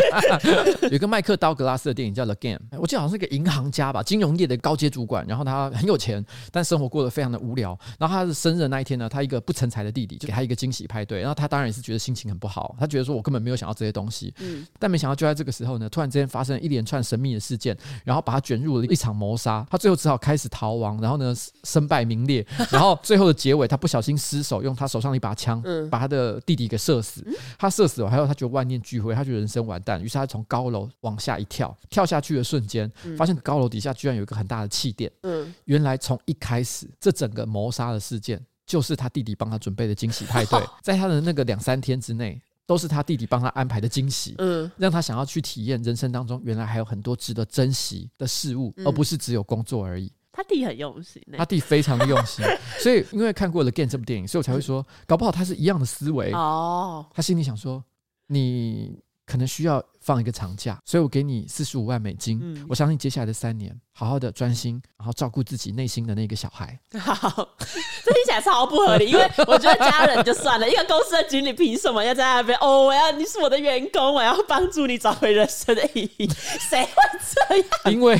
有个麦克刀格拉斯的电影叫《The Game》，我记得好像是一个银行家吧，金融业的高阶主管。然后他很有钱，但生活过得非常的无聊。然后他的生日的那一天呢，他一个不成才的弟弟就给他一个惊喜派对。然后他当然也是觉得心情很不好，他觉得说我根本没有想要这些东西。嗯。但没想到就在这个时候呢，突然之间发生了一连串神秘的事件，然后把他卷入了一场谋杀。他最后只好开始逃亡，然后呢身败名裂。然后最后的结尾，他不小心失手，用他手上的一把枪，嗯把他的弟弟。一个社死，他社死了，还有他觉得万念俱灰，他觉得人生完蛋，于是他从高楼往下一跳，跳下去的瞬间，发现高楼底下居然有一个很大的气垫。嗯，原来从一开始，这整个谋杀的事件就是他弟弟帮他准备的惊喜派对，在他的那个两三天之内，都是他弟弟帮他安排的惊喜，嗯，让他想要去体验人生当中原来还有很多值得珍惜的事物，而不是只有工作而已。他弟很用心，他弟非常的用心，所以因为看过了《Game》这部电影，所以我才会说，搞不好他是一样的思维哦。他心里想说，你可能需要放一个长假，所以我给你四十五万美金。嗯，我相信接下来的三年，好好的专心，然后照顾自己内心的那个小孩。好，这听起来超不合理，因为我觉得家人就算了，一个公司的经理凭什么要在那边？哦，我要你是我的员工，我要帮助你找回人生的意义。谁会这样？因为，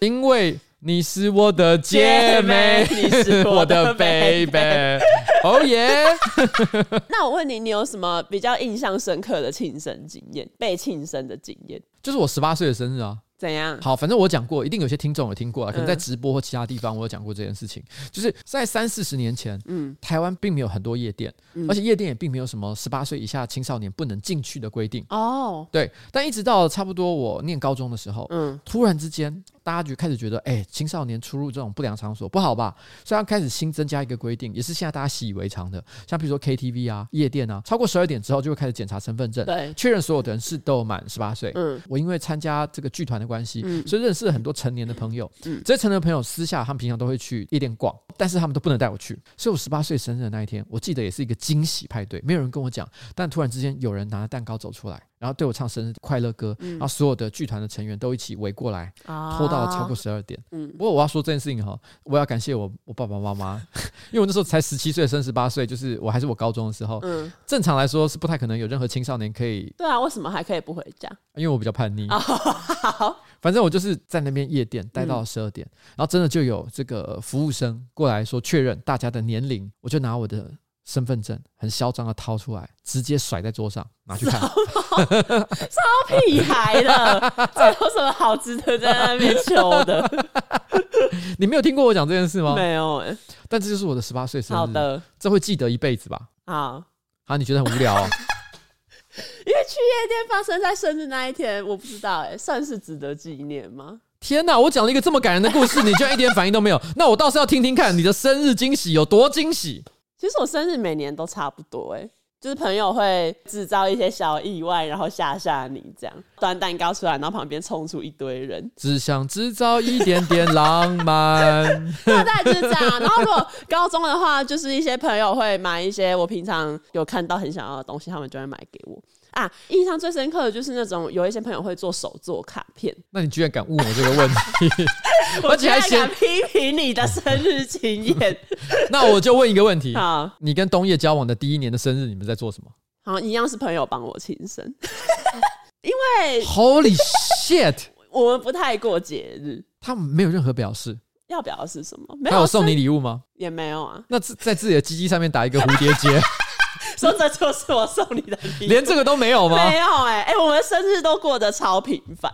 因为。你是我的姐妹，你是我的 baby，哦耶！那我问你，你有什么比较印象深刻的庆生经验？被庆生的经验？就是我十八岁的生日啊。怎样？好，反正我讲过，一定有些听众有听过啊，可能在直播或其他地方我有讲过这件事情。嗯、就是在三四十年前，嗯，台湾并没有很多夜店，嗯、而且夜店也并没有什么十八岁以下青少年不能进去的规定。哦，对，但一直到差不多我念高中的时候，嗯，突然之间大家就开始觉得，哎、欸，青少年出入这种不良场所不好吧？所以他开始新增加一个规定，也是现在大家习以为常的，像比如说 KTV 啊、夜店啊，超过十二点之后就会开始检查身份证，对，确认所有的人是都有满十八岁。嗯，我因为参加这个剧团的关系，嗯，所以认。识了很多成年的朋友，嗯，这些成年的朋友私下他们平常都会去夜店逛，但是他们都不能带我去。所以我十八岁生日的那一天，我记得也是一个惊喜派对，没有人跟我讲，但突然之间有人拿着蛋糕走出来。然后对我唱生日快乐歌，嗯、然后所有的剧团的成员都一起围过来，哦、拖到了超过十二点。嗯，不过我要说这件事情哈，我要感谢我我爸爸妈妈，因为我那时候才十七岁，升十八岁，就是我还是我高中的时候。嗯，正常来说是不太可能有任何青少年可以。对啊，为什么还可以不回家？因为我比较叛逆。哦、好，反正我就是在那边夜店待到了十二点，嗯、然后真的就有这个服务生过来说确认大家的年龄，我就拿我的。身份证很嚣张的掏出来，直接甩在桌上，拿去看。超屁孩的，这有什么好值得在那边求的？你没有听过我讲这件事吗？没有。但这就是我的十八岁生日。好的，这会记得一辈子吧？好。啊，你觉得很无聊、哦？因为去夜店发生在生日那一天，我不知道哎、欸，算是值得纪念吗？天哪！我讲了一个这么感人的故事，你居然一点反应都没有。那我倒是要听听看你的生日惊喜有多惊喜。其实我生日每年都差不多，哎，就是朋友会制造一些小意外，然后吓吓你，这样端蛋糕出来，然后旁边冲出一堆人，只想制造一点点浪漫。大概就是这样。然后如果高中的话，就是一些朋友会买一些我平常有看到很想要的东西，他们就会买给我。啊，印象最深刻的就是那种有一些朋友会做手作卡片。那你居然敢问我这个问题？我居然敢批评你的生日经验。那我就问一个问题：好，你跟东叶交往的第一年的生日，你们在做什么？好，一样是朋友帮我庆生。因为 Holy shit，我们不太过节日。他们没有任何表示。要表示什么？没有送你礼物吗？也没有啊。那在自己的鸡鸡上面打一个蝴蝶结。说这就是我送你的礼物，连这个都没有吗？没有哎、欸，哎、欸，我们生日都过得超平凡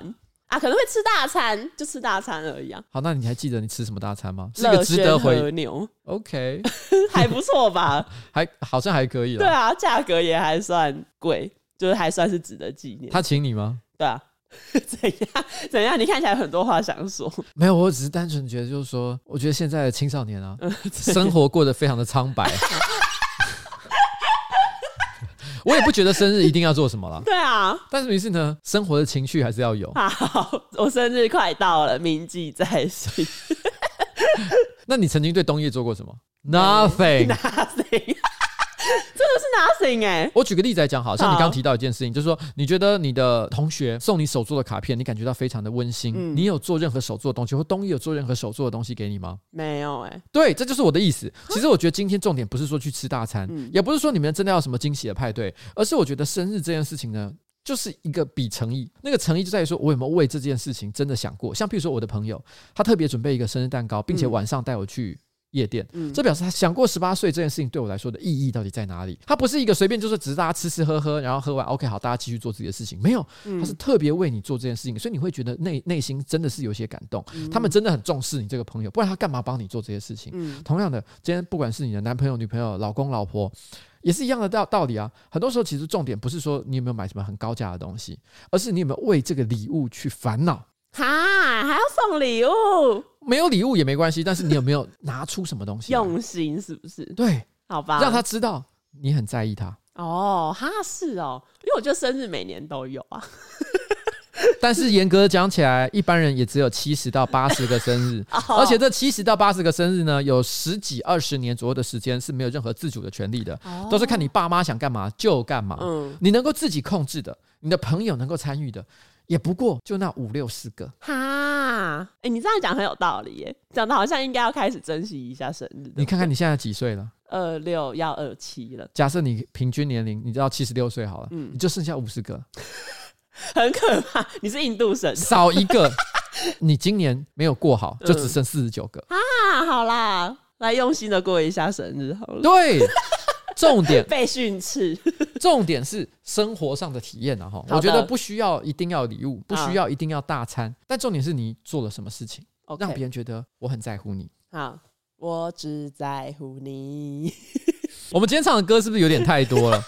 啊，可能会吃大餐，就吃大餐而已啊。好，那你还记得你吃什么大餐吗？是个值得回和牛，OK，还不错吧？还好像还可以了。对啊，价格也还算贵，就是还算是值得纪念。他请你吗？对啊，怎样怎样？你看起来很多话想说。没有，我只是单纯觉得，就是说，我觉得现在的青少年啊，生活过得非常的苍白。我也不觉得生日一定要做什么了。对啊，但是于是呢，生活的情趣还是要有。好，我生日快到了，铭记在心。那你曾经对东叶做过什么。Nothing 真的 是 nothing 哎、欸！我举个例子来讲，好像你刚刚提到一件事情，就是说，你觉得你的同学送你手做的卡片，你感觉到非常的温馨。嗯、你有做任何手做的东西，或东一有做任何手做的东西给你吗？没有哎、欸。对，这就是我的意思。其实我觉得今天重点不是说去吃大餐，嗯、也不是说你们真的要什么惊喜的派对，而是我觉得生日这件事情呢，就是一个比诚意。那个诚意就在于说我有没有为这件事情真的想过。像比如说我的朋友，他特别准备一个生日蛋糕，并且晚上带我去。夜店，这表示他想过十八岁这件事情对我来说的意义到底在哪里？他不是一个随便就是只是大家吃吃喝喝，然后喝完 OK 好，大家继续做自己的事情，没有，他是特别为你做这件事情，所以你会觉得内内心真的是有些感动。他们真的很重视你这个朋友，不然他干嘛帮你做这些事情？同样的，今天不管是你的男朋友、女朋友、老公、老婆，也是一样的道道理啊。很多时候其实重点不是说你有没有买什么很高价的东西，而是你有没有为这个礼物去烦恼。哈，还要送礼物？没有礼物也没关系，但是你有没有拿出什么东西？用心是不是？对，好吧，让他知道你很在意他。哦，哈是哦，因为我觉得生日每年都有啊。但是严格讲起来，一般人也只有七十到八十个生日，而且这七十到八十个生日呢，有十几二十年左右的时间是没有任何自主的权利的，都是看你爸妈想干嘛就干嘛。嗯，你能够自己控制的，你的朋友能够参与的。也不过就那五六十个哈，哎、欸，你这样讲很有道理耶，讲的好像应该要开始珍惜一下生日。你看看你现在几岁了？二六要二七了。假设你平均年龄，你知道七十六岁好了，嗯，你就剩下五十个，很可怕。你是印度神，少一个，你今年没有过好，就只剩四十九个、嗯、啊。好啦，来用心的过一下生日好了。对。重点 被训斥，重点是生活上的体验啊！哈，我觉得不需要一定要礼物，不需要一定要大餐，但重点是你做了什么事情，让别人觉得我很在乎你。好，我只在乎你。我们今天唱的歌是不是有点太多了？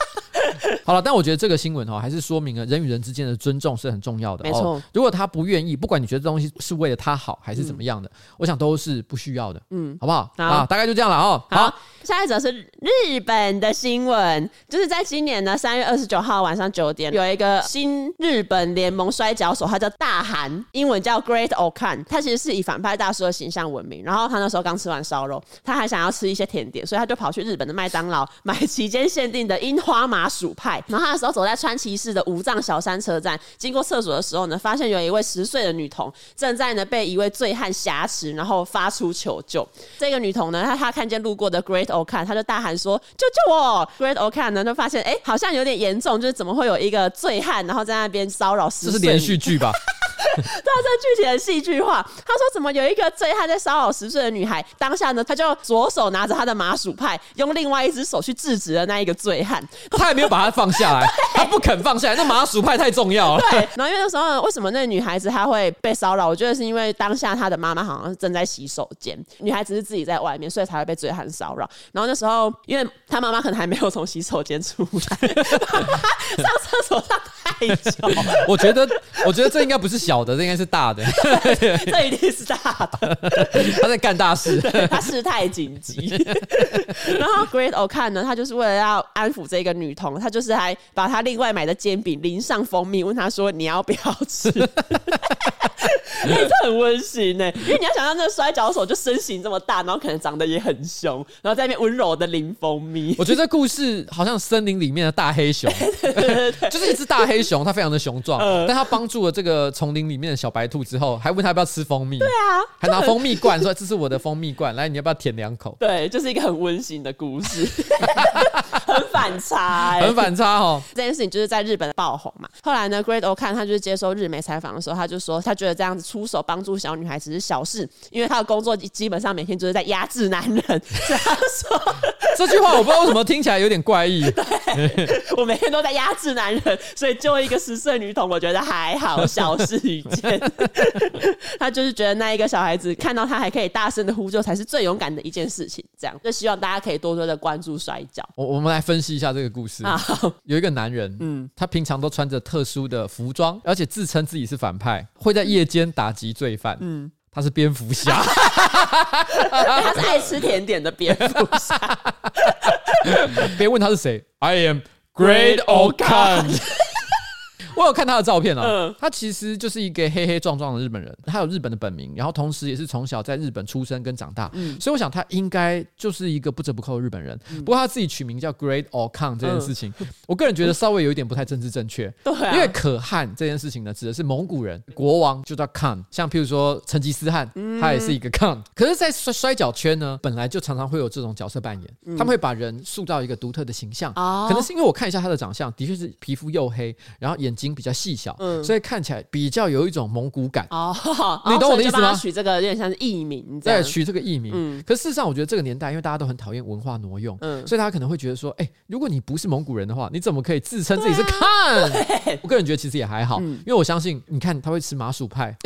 好了，但我觉得这个新闻哦，还是说明了人与人之间的尊重是很重要的。没错，如果他不愿意，不管你觉得这东西是为了他好还是怎么样的，我想都是不需要的。嗯，好不好？啊，大概就这样了哦。好，下一则是日本的新闻，就是在今年呢三月二十九号晚上九点，有一个新日本联盟摔跤手，他叫大韩，英文叫 Great Okan，他其实是以反派大叔的形象闻名。然后他那时候刚吃完烧肉，他还想要吃一些甜点，所以他就跑去日本的麦当劳买期间限定的樱花麻薯派。然后他的时候走在川崎市的五藏小山车站，经过厕所的时候呢，发现有一位十岁的女童正在呢被一位醉汉挟持，然后发出求救。这个女童呢，她她看见路过的 Great Okan，她就大喊说：“救救我！”Great Okan 呢就发现，哎，好像有点严重，就是怎么会有一个醉汉，然后在那边骚扰十岁？这是连续剧吧？对啊，这剧情的戏剧化。他说：“怎么有一个醉汉在骚扰十岁的女孩？”当下呢，他就左手拿着他的麻薯派，用另外一只手去制止了那一个醉汉。他也没有把他放下来，他不肯放下来。那麻薯派太重要了。对，然后因为那时候为什么那女孩子她会被骚扰？我觉得是因为当下她的妈妈好像是正在洗手间，女孩子是自己在外面，所以才会被醉汉骚扰。然后那时候，因为她妈妈可能还没有从洗手间出来，上厕所上太久。我觉得，我觉得这应该不是小的，这应该是大的。这一定是大的。他在干大事，他事态紧急。然后 Great Okan 呢，他就是为了要安抚这个女童，他就是还把他另外买的煎饼淋上蜂蜜，问他说：“你要不要吃？”哎，这很温馨呢，因为你要想象那个摔跤手就身形这么大，然后可能长得也很凶，然后在那边温柔的淋蜂蜜。我觉得这故事好像森林里面的大黑熊，就是一只大黑熊，它非常的雄壮，但它帮助了这个丛林里面的小白兔之后，还问他要不要吃蜂蜜。对啊，还拿蜂蜜罐说：“这是我的蜂蜜罐，来，你要不要舔两口？”对，就是一个很温馨的故事，很反差，很反差哦。这件事情就是在日本爆红嘛。后来呢，Great Okan 他就是接受日媒采访的时候，他就说他觉得这样子出手帮助小女孩只是小事，因为他的工作基本上每天就是在压制男人。这样说这句话，我不知道为什么听起来有点怪异。对，我每天都在压制男人，所以救一个十岁女童，我觉得还好，小事一件。他就是觉得那一个小孩子看到他还可以大声的呼救，才是最勇敢的一件事情。这样就希望大家可以多多的关注摔跤。我我们来分析一下这个故事。有一个男人，嗯，他平常都穿着特殊的服装，而且自称自己是反派，会在夜间打击罪犯。嗯，他是蝙蝠侠，他是爱吃甜点的蝙蝠侠。别问他是谁，I am。Great Old Khan。我有看他的照片啊，嗯、他其实就是一个黑黑壮壮的日本人，他有日本的本名，然后同时也是从小在日本出生跟长大，嗯、所以我想他应该就是一个不折不扣的日本人。嗯、不过他自己取名叫 Great Old Khan 这件事情，嗯、我个人觉得稍微有一点不太政治正确。对、啊，因为可汗这件事情呢，指的是蒙古人国王就叫 Khan，像譬如说成吉思汗，他也是一个 Khan。可是，在摔摔角圈呢，本来就常常会有这种角色扮演，嗯、他们会把人塑造一个独特的形象。哦、可能是因为我看一下他的长相，的确是皮肤黝黑，然后眼睛比较细小，嗯、所以看起来比较有一种蒙古感。哦，你懂我的意思吗？取这个有点像是艺名，对，取这个艺名。嗯，可事实上，我觉得这个年代，因为大家都很讨厌文化挪用，嗯，所以大家可能会觉得说，哎、欸，如果你不是蒙古人的话，你怎么可以自称自己是 Khan？我个人觉得其实也还好，嗯、因为我相信，你看他会吃麻薯派。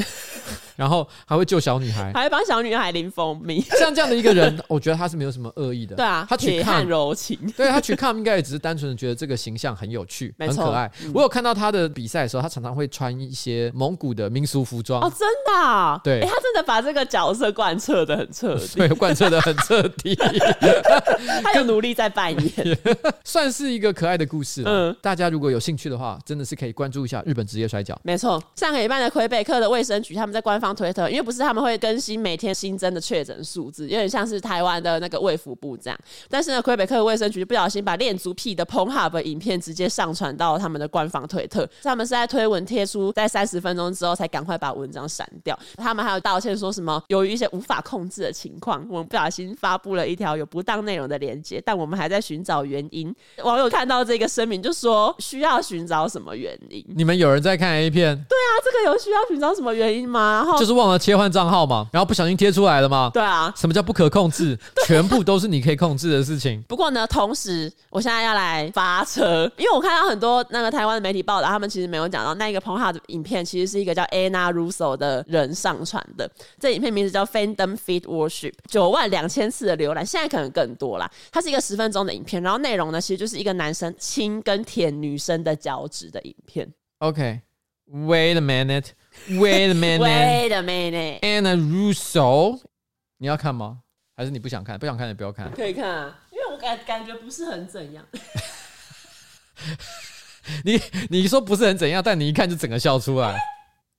然后还会救小女孩，还会帮小女孩淋蜂蜜。像这样的一个人，我觉得他是没有什么恶意的。对啊，他取 Khan 柔情，对他取 Khan 应该也只是单纯的觉得这个形象很有趣，很可爱。我有看到他的比赛的时候，他常常会穿一些蒙古的民俗服装。哦，真的？对，他真的把这个角色贯彻的很彻底，对，贯彻的很彻底。他有努力在扮演，算是一个可爱的故事。嗯，大家如果有兴趣的话，真的是可以关注一下日本职业摔跤。没错，上个礼拜的魁北克的卫生局他们在官方推特，因为不是。他们会更新每天新增的确诊数字，有点像是台湾的那个卫福部这样。但是呢，魁北克卫生局不小心把恋足癖的 Pornhub 影片直接上传到他们的官方推特，他们是在推文贴出，在三十分钟之后才赶快把文章删掉。他们还有道歉说什么，由于一些无法控制的情况，我们不小心发布了一条有不当内容的链接，但我们还在寻找原因。网友看到这个声明就说，需要寻找什么原因？你们有人在看 A 片？对啊，这个有需要寻找什么原因吗？然后就是忘了切换。账号嘛，然后不小心贴出来了嘛？对啊，什么叫不可控制？全部都是你可以控制的事情。不过呢，同时我现在要来发车，因为我看到很多那个台湾的媒体报道，他们其实没有讲到那个 Pornhub 的影片，其实是一个叫 Anna Russo 的人上传的。这影片名字叫 Fandom Feet Worship，九万两千次的浏览，现在可能更多啦。它是一个十分钟的影片，然后内容呢，其实就是一个男生亲跟舔女生的脚趾的影片。OK，Wait a minute。Wait a minute. Wait a minute. Anna Russo，你要看吗？还是你不想看？不想看也不要看。可以看啊，因为我感感觉不是很怎样。你你说不是很怎样，但你一看就整个笑出来。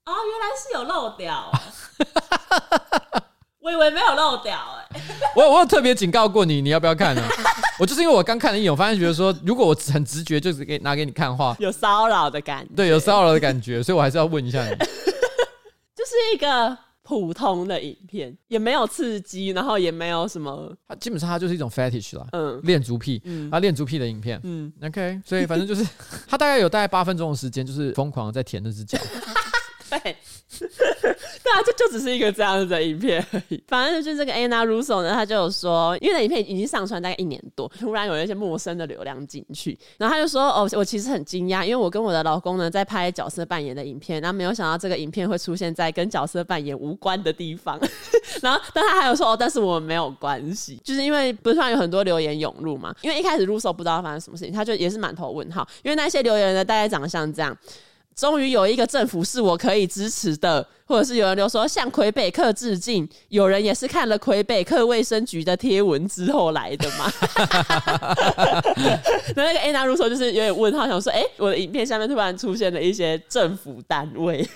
哦，原来是有漏掉。我以为没有漏掉哎。我我有特别警告过你，你要不要看呢？我就是因为我刚看了一眼，我发现觉得说，如果我很直觉就是给拿给你看的话，有骚扰的感觉。对，有骚扰的感觉，所以我还是要问一下你。就是一个普通的影片，也没有刺激，然后也没有什么，它基本上它就是一种 fetish 啦，嗯，恋足癖，嗯，啊，恋足癖的影片，嗯，OK，所以反正就是它大概有大概八分钟的时间，就是疯狂的在舔那只脚。对，对啊，就就只是一个这样子的影片而已。反正就是这个 Anna Russo 呢，他就有说，因为那影片已经上传大概一年多，突然有一些陌生的流量进去，然后他就说：“哦，我其实很惊讶，因为我跟我的老公呢在拍角色扮演的影片，然后没有想到这个影片会出现在跟角色扮演无关的地方。然后，但他还有说：哦，但是我们没有关系，就是因为不是突然有很多留言涌入嘛？因为一开始 Russo 不知道发生什么事情，他就也是满头问号，因为那些留言呢，大概长得像这样。”终于有一个政府是我可以支持的，或者是有人就说向魁北克致敬，有人也是看了魁北克卫生局的贴文之后来的嘛。那那个 Anna Russo 就是有点问号，想说，哎、我的影片下面突然出现了一些政府单位。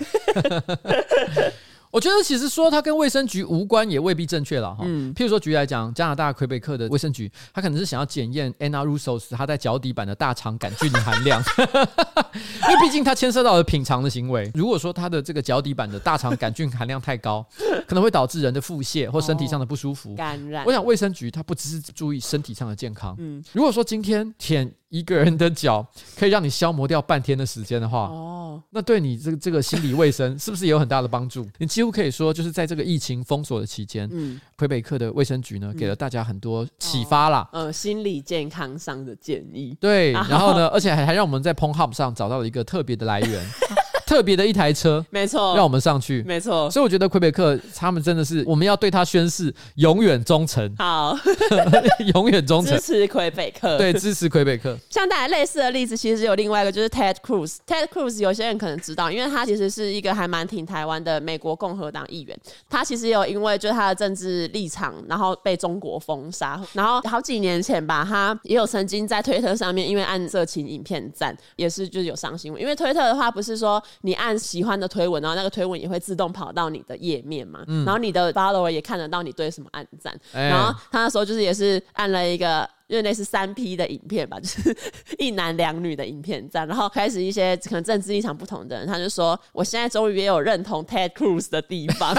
我觉得其实说它跟卫生局无关也未必正确了哈。嗯，譬如说举例来讲，加拿大魁北克的卫生局，他可能是想要检验 Anna Russo 他在脚底板的大肠杆菌的含量，因为毕竟它牵涉到了品尝的行为。如果说它的这个脚底板的大肠杆菌含量太高，可能会导致人的腹泻或身体上的不舒服、哦、感染。我想卫生局它不只是注意身体上的健康。嗯，如果说今天舔一个人的脚可以让你消磨掉半天的时间的话，哦，那对你这个这个心理卫生 是不是也有很大的帮助？你几乎可以说，就是在这个疫情封锁的期间，嗯，魁北克的卫生局呢，给了大家很多启发啦，呃，心理健康上的建议。对，然后呢，而且还还让我们在 Pornhub 上找到了一个特别的来源。特别的一台车，没错，让我们上去，没错。所以我觉得魁北克他们真的是，我们要对他宣誓永远忠诚，好，永远忠诚，支持魁北克，对，支持魁北克。像大家类似的例子，其实有另外一个，就是 Ted Cruz。Ted Cruz 有些人可能知道，因为他其实是一个还蛮挺台湾的美国共和党议员。他其实有因为就是他的政治立场，然后被中国封杀。然后好几年前吧，他也有曾经在推特上面，因为按色情影片赞，也是就是有上新闻。因为推特的话，不是说你按喜欢的推文，然后那个推文也会自动跑到你的页面嘛，嗯、然后你的 follower 也看得到你对什么按赞。欸、然后他那时候就是也是按了一个。因为那是三 P 的影片吧，就是一男两女的影片这样，然后开始一些可能政治立场不同的人，他就说：“我现在终于也有认同 Ted Cruz 的地方。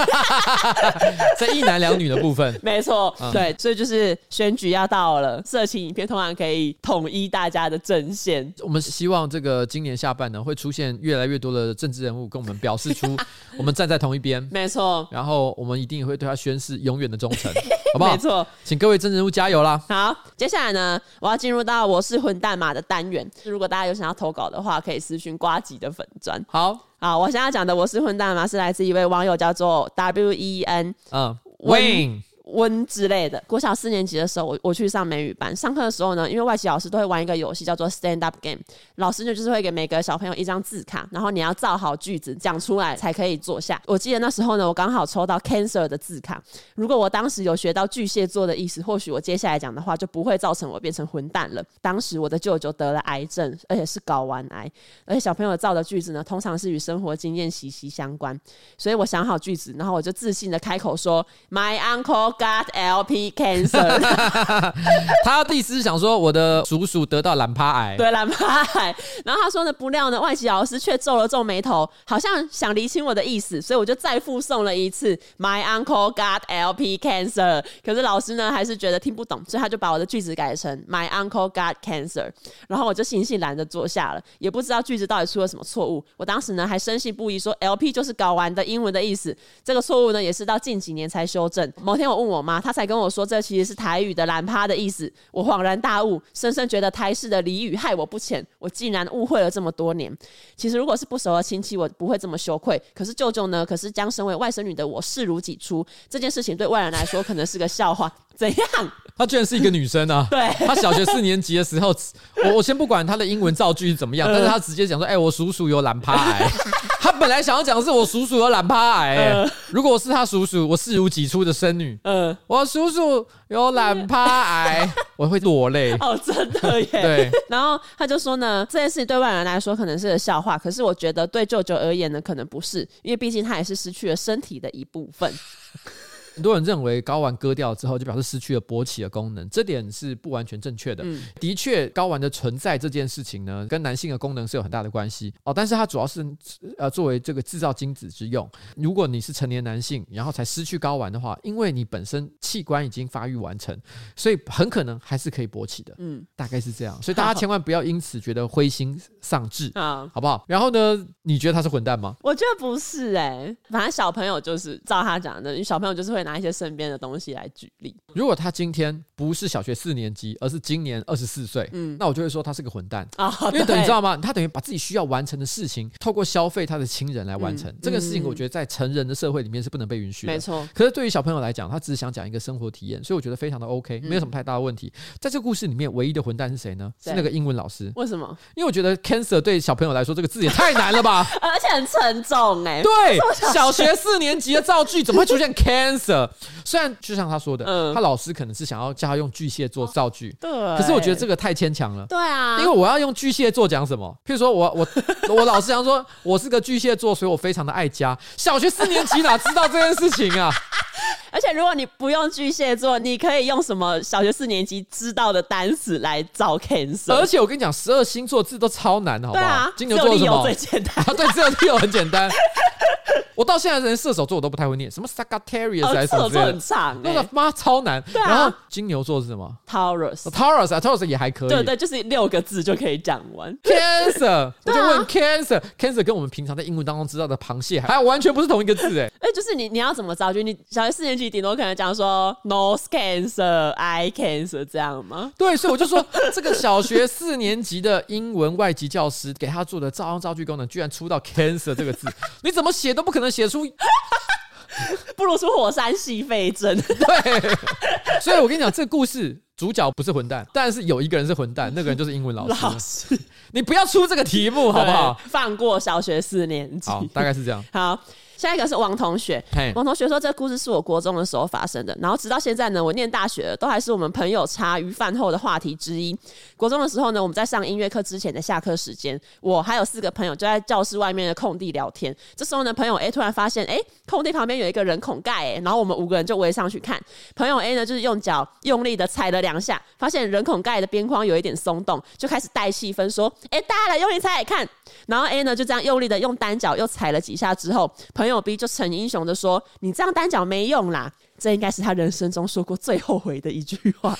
”在一男两女的部分，没错，嗯、对，所以就是选举要到了，色情影片通常可以统一大家的阵线。我们希望这个今年下半呢会出现越来越多的政治人物跟我们表示出我们站在同一边，没错。然后我们一定会对他宣誓永远的忠诚，好不好？没错，请各位政治人物加油啦！好，接下来。现在呢，我要进入到我是混蛋马的单元。如果大家有想要投稿的话，可以私讯瓜吉的粉砖。好，好，我现在讲的我是混蛋马是来自一位网友叫做 W E N，嗯，Wayne。温之类的。国小四年级的时候，我我去上美语班，上课的时候呢，因为外籍老师都会玩一个游戏叫做 Stand Up Game，老师呢就是会给每个小朋友一张字卡，然后你要造好句子讲出来才可以坐下。我记得那时候呢，我刚好抽到 Cancer 的字卡。如果我当时有学到巨蟹座的意思，或许我接下来讲的话就不会造成我变成混蛋了。当时我的舅舅得了癌症，而且是睾丸癌，而且小朋友造的句子呢，通常是与生活经验息息相关。所以我想好句子，然后我就自信的开口说：My uncle。Got LP cancer，他的意思是想说我的叔叔得到懒趴癌，对懒趴癌。然后他说呢，不料呢，外籍老师却皱了皱眉头，好像想厘清我的意思，所以我就再复诵了一次 My uncle got LP cancer。可是老师呢，还是觉得听不懂，所以他就把我的句子改成 My uncle got cancer。然后我就悻悻然的坐下了，也不知道句子到底出了什么错误。我当时呢，还深信不疑说 LP 就是睾丸的英文的意思。这个错误呢，也是到近几年才修正。某天我问我妈，她才跟我说，这其实是台语的“懒趴”的意思。我恍然大悟，深深觉得台式的俚语害我不浅。我竟然误会了这么多年。其实如果是不熟的亲戚，我不会这么羞愧。可是舅舅呢？可是将身为外甥女的我视如己出。这件事情对外人来说可能是个笑话。怎样？她居然是一个女生啊！对，她小学四年级的时候，我我先不管她的英文造句是怎么样，但是她直接讲说：“哎、欸，我叔叔有懒趴癌。”她本来想要讲的是我叔叔有懒趴癌、欸。呃、如果我是她叔叔，我视如己出的生女，嗯、呃，我叔叔有懒趴癌，我会落泪。哦，真的耶！对。然后他就说呢，这件事情对外人来说可能是个笑话，可是我觉得对舅舅而言呢，可能不是，因为毕竟他也是失去了身体的一部分。很多人认为睾丸割掉之后就表示失去了勃起的功能，这点是不完全正确的。嗯、的确，睾丸的存在这件事情呢，跟男性的功能是有很大的关系哦。但是它主要是呃作为这个制造精子之用。如果你是成年男性，然后才失去睾丸的话，因为你本身器官已经发育完成，所以很可能还是可以勃起的。嗯，大概是这样。所以大家千万不要因此觉得灰心丧志啊，好，好不好？然后呢，你觉得他是混蛋吗？我觉得不是哎、欸，反正小朋友就是照他讲的，小朋友就是会。拿一些身边的东西来举例。如果他今天不是小学四年级，而是今年二十四岁，嗯，那我就会说他是个混蛋啊。因为等你知道吗？他等于把自己需要完成的事情，透过消费他的亲人来完成这个事情。我觉得在成人的社会里面是不能被允许的。没错。可是对于小朋友来讲，他只是想讲一个生活体验，所以我觉得非常的 OK，没有什么太大的问题。在这个故事里面，唯一的混蛋是谁呢？是那个英文老师。为什么？因为我觉得 cancer 对小朋友来说这个字也太难了吧，而且很沉重哎。对，小学四年级的造句怎么会出现 cancer？虽然就像他说的，嗯、他老师可能是想要叫他用巨蟹座造句，对。可是我觉得这个太牵强了。对啊，因为我要用巨蟹座讲什么？譬如说我我我老师想说我是个巨蟹座，所以我非常的爱家。小学四年级哪知道这件事情啊？而且如果你不用巨蟹座，你可以用什么小学四年级知道的单词来找 Cancer？而且我跟你讲，十二星座字都超难，好不好？金牛座什么？最简单。啊，对，只有理由很简单。我到现在连射手座我都不太会念，什么 Sagittarius 还是什么之类的，很长，那个妈超难。然后金牛座是什么？Taurus，Taurus 啊，Taurus 也还可以。对对，就是六个字就可以讲完。Cancer，我就问 Cancer，Cancer 跟我们平常在英文当中知道的螃蟹还完全不是同一个字哎。哎，就是你你要怎么造句？你小学四年级顶多可能讲说 Nose Cancer、Eye Cancer 这样吗？对，所以我就说 这个小学四年级的英文外籍教师给他做的照样造句功能，居然出到 Cancer 这个字，你怎么写都不可能写出。不如出火山矽肺症。对，所以我跟你讲，这个故事主角不是混蛋，但是有一个人是混蛋，那个人就是英文老师。老师，你不要出这个题目好不好？放过小学四年级。好，大概是这样。好。下一个是王同学，王同学说，这个故事是我国中的时候发生的，然后直到现在呢，我念大学了，都还是我们朋友茶余饭后的话题之一。国中的时候呢，我们在上音乐课之前的下课时间，我还有四个朋友就在教室外面的空地聊天。这时候呢，朋友 A 突然发现，哎，空地旁边有一个人孔盖，哎，然后我们五个人就围上去看。朋友 A 呢，就是用脚用力的踩了两下，发现人孔盖的边框有一点松动，就开始带气氛说，哎，大家来用力踩踩看。然后 A 呢就这样用力的用单脚又踩了几下之后，朋友 B 就逞英雄的说：“你这样单脚没用啦。”这应该是他人生中说过最后悔的一句话。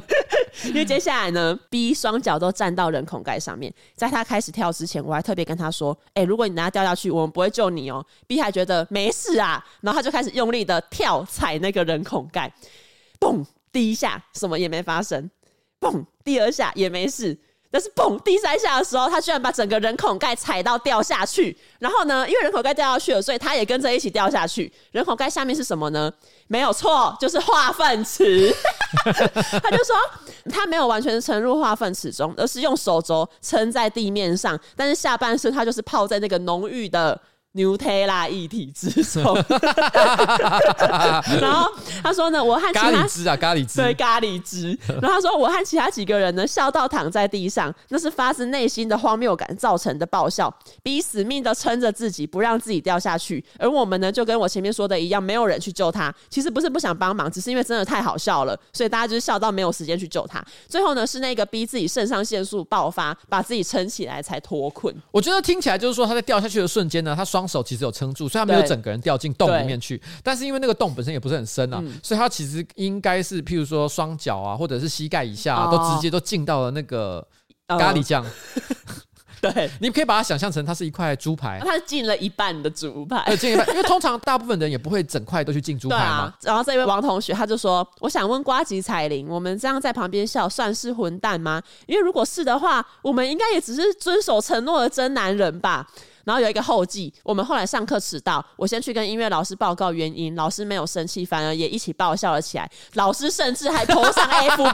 因为接下来呢，B 双脚都站到人孔盖上面，在他开始跳之前，我还特别跟他说：“哎、如果你等下掉下去，我们不会救你哦。”B 还觉得没事啊，然后他就开始用力的跳踩那个人孔盖，嘣，第一下什么也没发生，嘣，第二下也没事。但是嘣，第三下的时候，他居然把整个人孔盖踩到掉下去。然后呢，因为人口盖掉下去了，所以他也跟着一起掉下去。人口盖下面是什么呢？没有错，就是化粪池。他就说他没有完全沉入化粪池中，而是用手肘撑在地面上，但是下半身他就是泡在那个浓郁的。Nutella 一体之中，然后他说呢，我和其他汁啊，咖喱汁，对，咖喱汁。然后他说，我和其他几个人呢，笑到躺在地上，那是发自内心的荒谬感造成的爆笑，逼死命的撑着自己，不让自己掉下去。而我们呢，就跟我前面说的一样，没有人去救他。其实不是不想帮忙，只是因为真的太好笑了，所以大家就是笑到没有时间去救他。最后呢，是那个逼自己肾上腺素爆发，把自己撑起来才脱困。我觉得听起来就是说，他在掉下去的瞬间呢，他双。手其实有撑住，所以他没有整个人掉进洞里面去。但是因为那个洞本身也不是很深啊，嗯、所以他其实应该是，譬如说双脚啊，或者是膝盖以下、都直接都进到了那个咖喱酱。哦对，你可以把它想象成它是一块猪排，它进了一半的猪排，对，进一半，因为通常大部分人也不会整块都去进猪 排嘛。啊、然后这位王同学他就说：“我想问瓜吉彩铃，我们这样在旁边笑算是混蛋吗？因为如果是的话，我们应该也只是遵守承诺的真男人吧。”然后有一个后记，我们后来上课迟到，我先去跟音乐老师报告原因，老师没有生气，反而也一起爆笑了起来。老师甚至还 po 上 FB，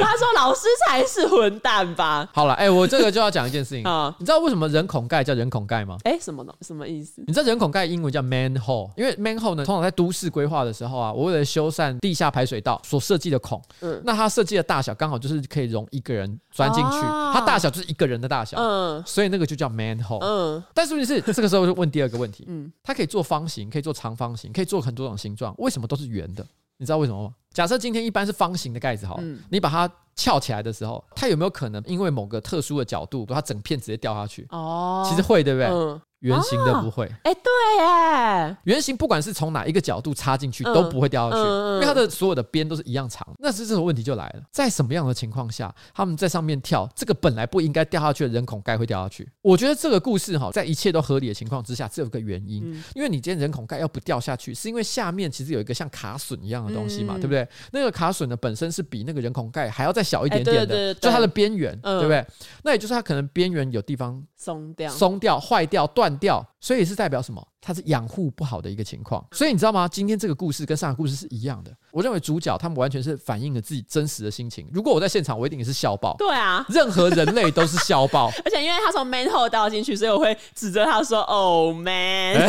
他说老师才是混蛋吧。好了，哎、欸，我这个就要讲一件事情啊，你知道为什么人孔盖叫人孔盖吗？哎、欸，什么呢？什么意思？你知道人孔盖英文叫 manhole，因为 manhole 呢，通常在都市规划的时候啊，我为了修缮地下排水道所设计的孔，嗯，那它设计的大小刚好就是可以容一个人钻进去，啊、它大小就是一个人的大小，嗯，所以那个就叫 man。嗯，但是问题是，这个时候就问第二个问题，嗯，它可以做方形，可以做长方形，可以做很多种形状，为什么都是圆的？你知道为什么吗？假设今天一般是方形的盖子，好，你把它翘起来的时候，它有没有可能因为某个特殊的角度，它整片直接掉下去？哦，其实会，对不对？嗯。圆形的不会，哎、哦，对，哎，圆形不管是从哪一个角度插进去都不会掉下去，因为它的所有的边都是一样长。那是这个问题就来了，在什么样的情况下他们在上面跳，这个本来不应该掉下去的人孔盖会掉下去？我觉得这个故事哈，在一切都合理的情况之下，只有个原因，嗯、因为你今天人孔盖要不掉下去，是因为下面其实有一个像卡榫一样的东西嘛，嗯、对不对？那个卡榫呢本身是比那个人孔盖还要再小一点点的，欸、对。就它的边缘，嗯、对不对？那也就是它可能边缘有地方松掉、松掉、坏掉、断掉，所以。是代表什么？它是养护不好的一个情况，所以你知道吗？今天这个故事跟上个故事是一样的。我认为主角他们完全是反映了自己真实的心情。如果我在现场，我一定也是笑爆。对啊，任何人类都是笑爆。而且因为他从 manhole 掉进去，所以我会指责他说：“Oh man！”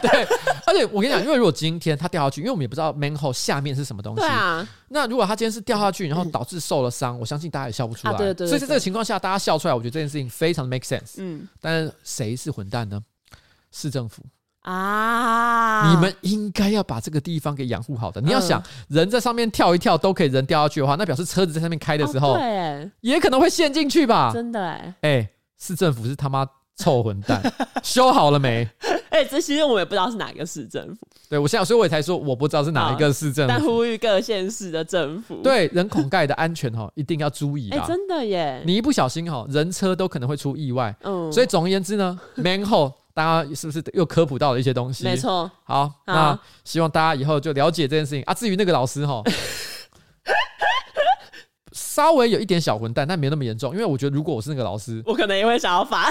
对，而且我跟你讲，因为如果今天他掉下去，因为我们也不知道 manhole 下面是什么东西。对啊。那如果他今天是掉下去，然后导致受了伤，嗯、我相信大家也笑不出来。啊、对对对对。所以在这个情况下，大家笑出来，我觉得这件事情非常的 make sense。嗯。但是谁是混蛋呢？市政府啊，你们应该要把这个地方给养护好的。你要想，人在上面跳一跳都可以人掉下去的话，那表示车子在上面开的时候，对，也可能会陷进去吧？真的哎，哎，市政府是他妈臭混蛋，修好了没？哎、欸，这其实我也不知道是哪个市政府。对，我现在所以我才说我不知道是哪一个市政府。但呼吁各县市的政府，对人孔盖的安全哈，一定要注意啊！真的耶，你一不小心哈，人车都可能会出意外。嗯，所以总而言之呢，manhole 大家是不是又科普到了一些东西？没错。好，那希望大家以后就了解这件事情啊。至于那个老师哈。稍微有一点小混蛋，但没那么严重。因为我觉得，如果我是那个老师，我可能也会想要发，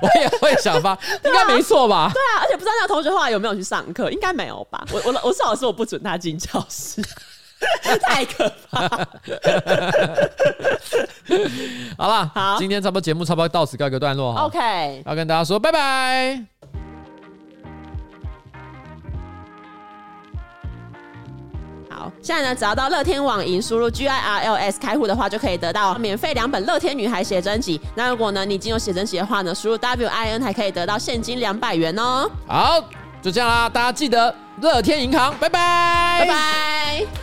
我也会想发，应该没错吧？对啊，而且不知道那个同学后来有没有去上课，应该没有吧？我我我是老师，我不准他进教室，太可怕。好了，好，今天差不多节目差不多到此告一个段落哈。OK，要跟大家说拜拜。好现在呢，只要到乐天网银输入 G I R L S 开户的话，就可以得到免费两本乐天女孩写真集。那如果呢，你已经有写真集的话呢，输入 W I N 还可以得到现金两百元哦。好，就这样啦，大家记得乐天银行，拜拜，拜拜。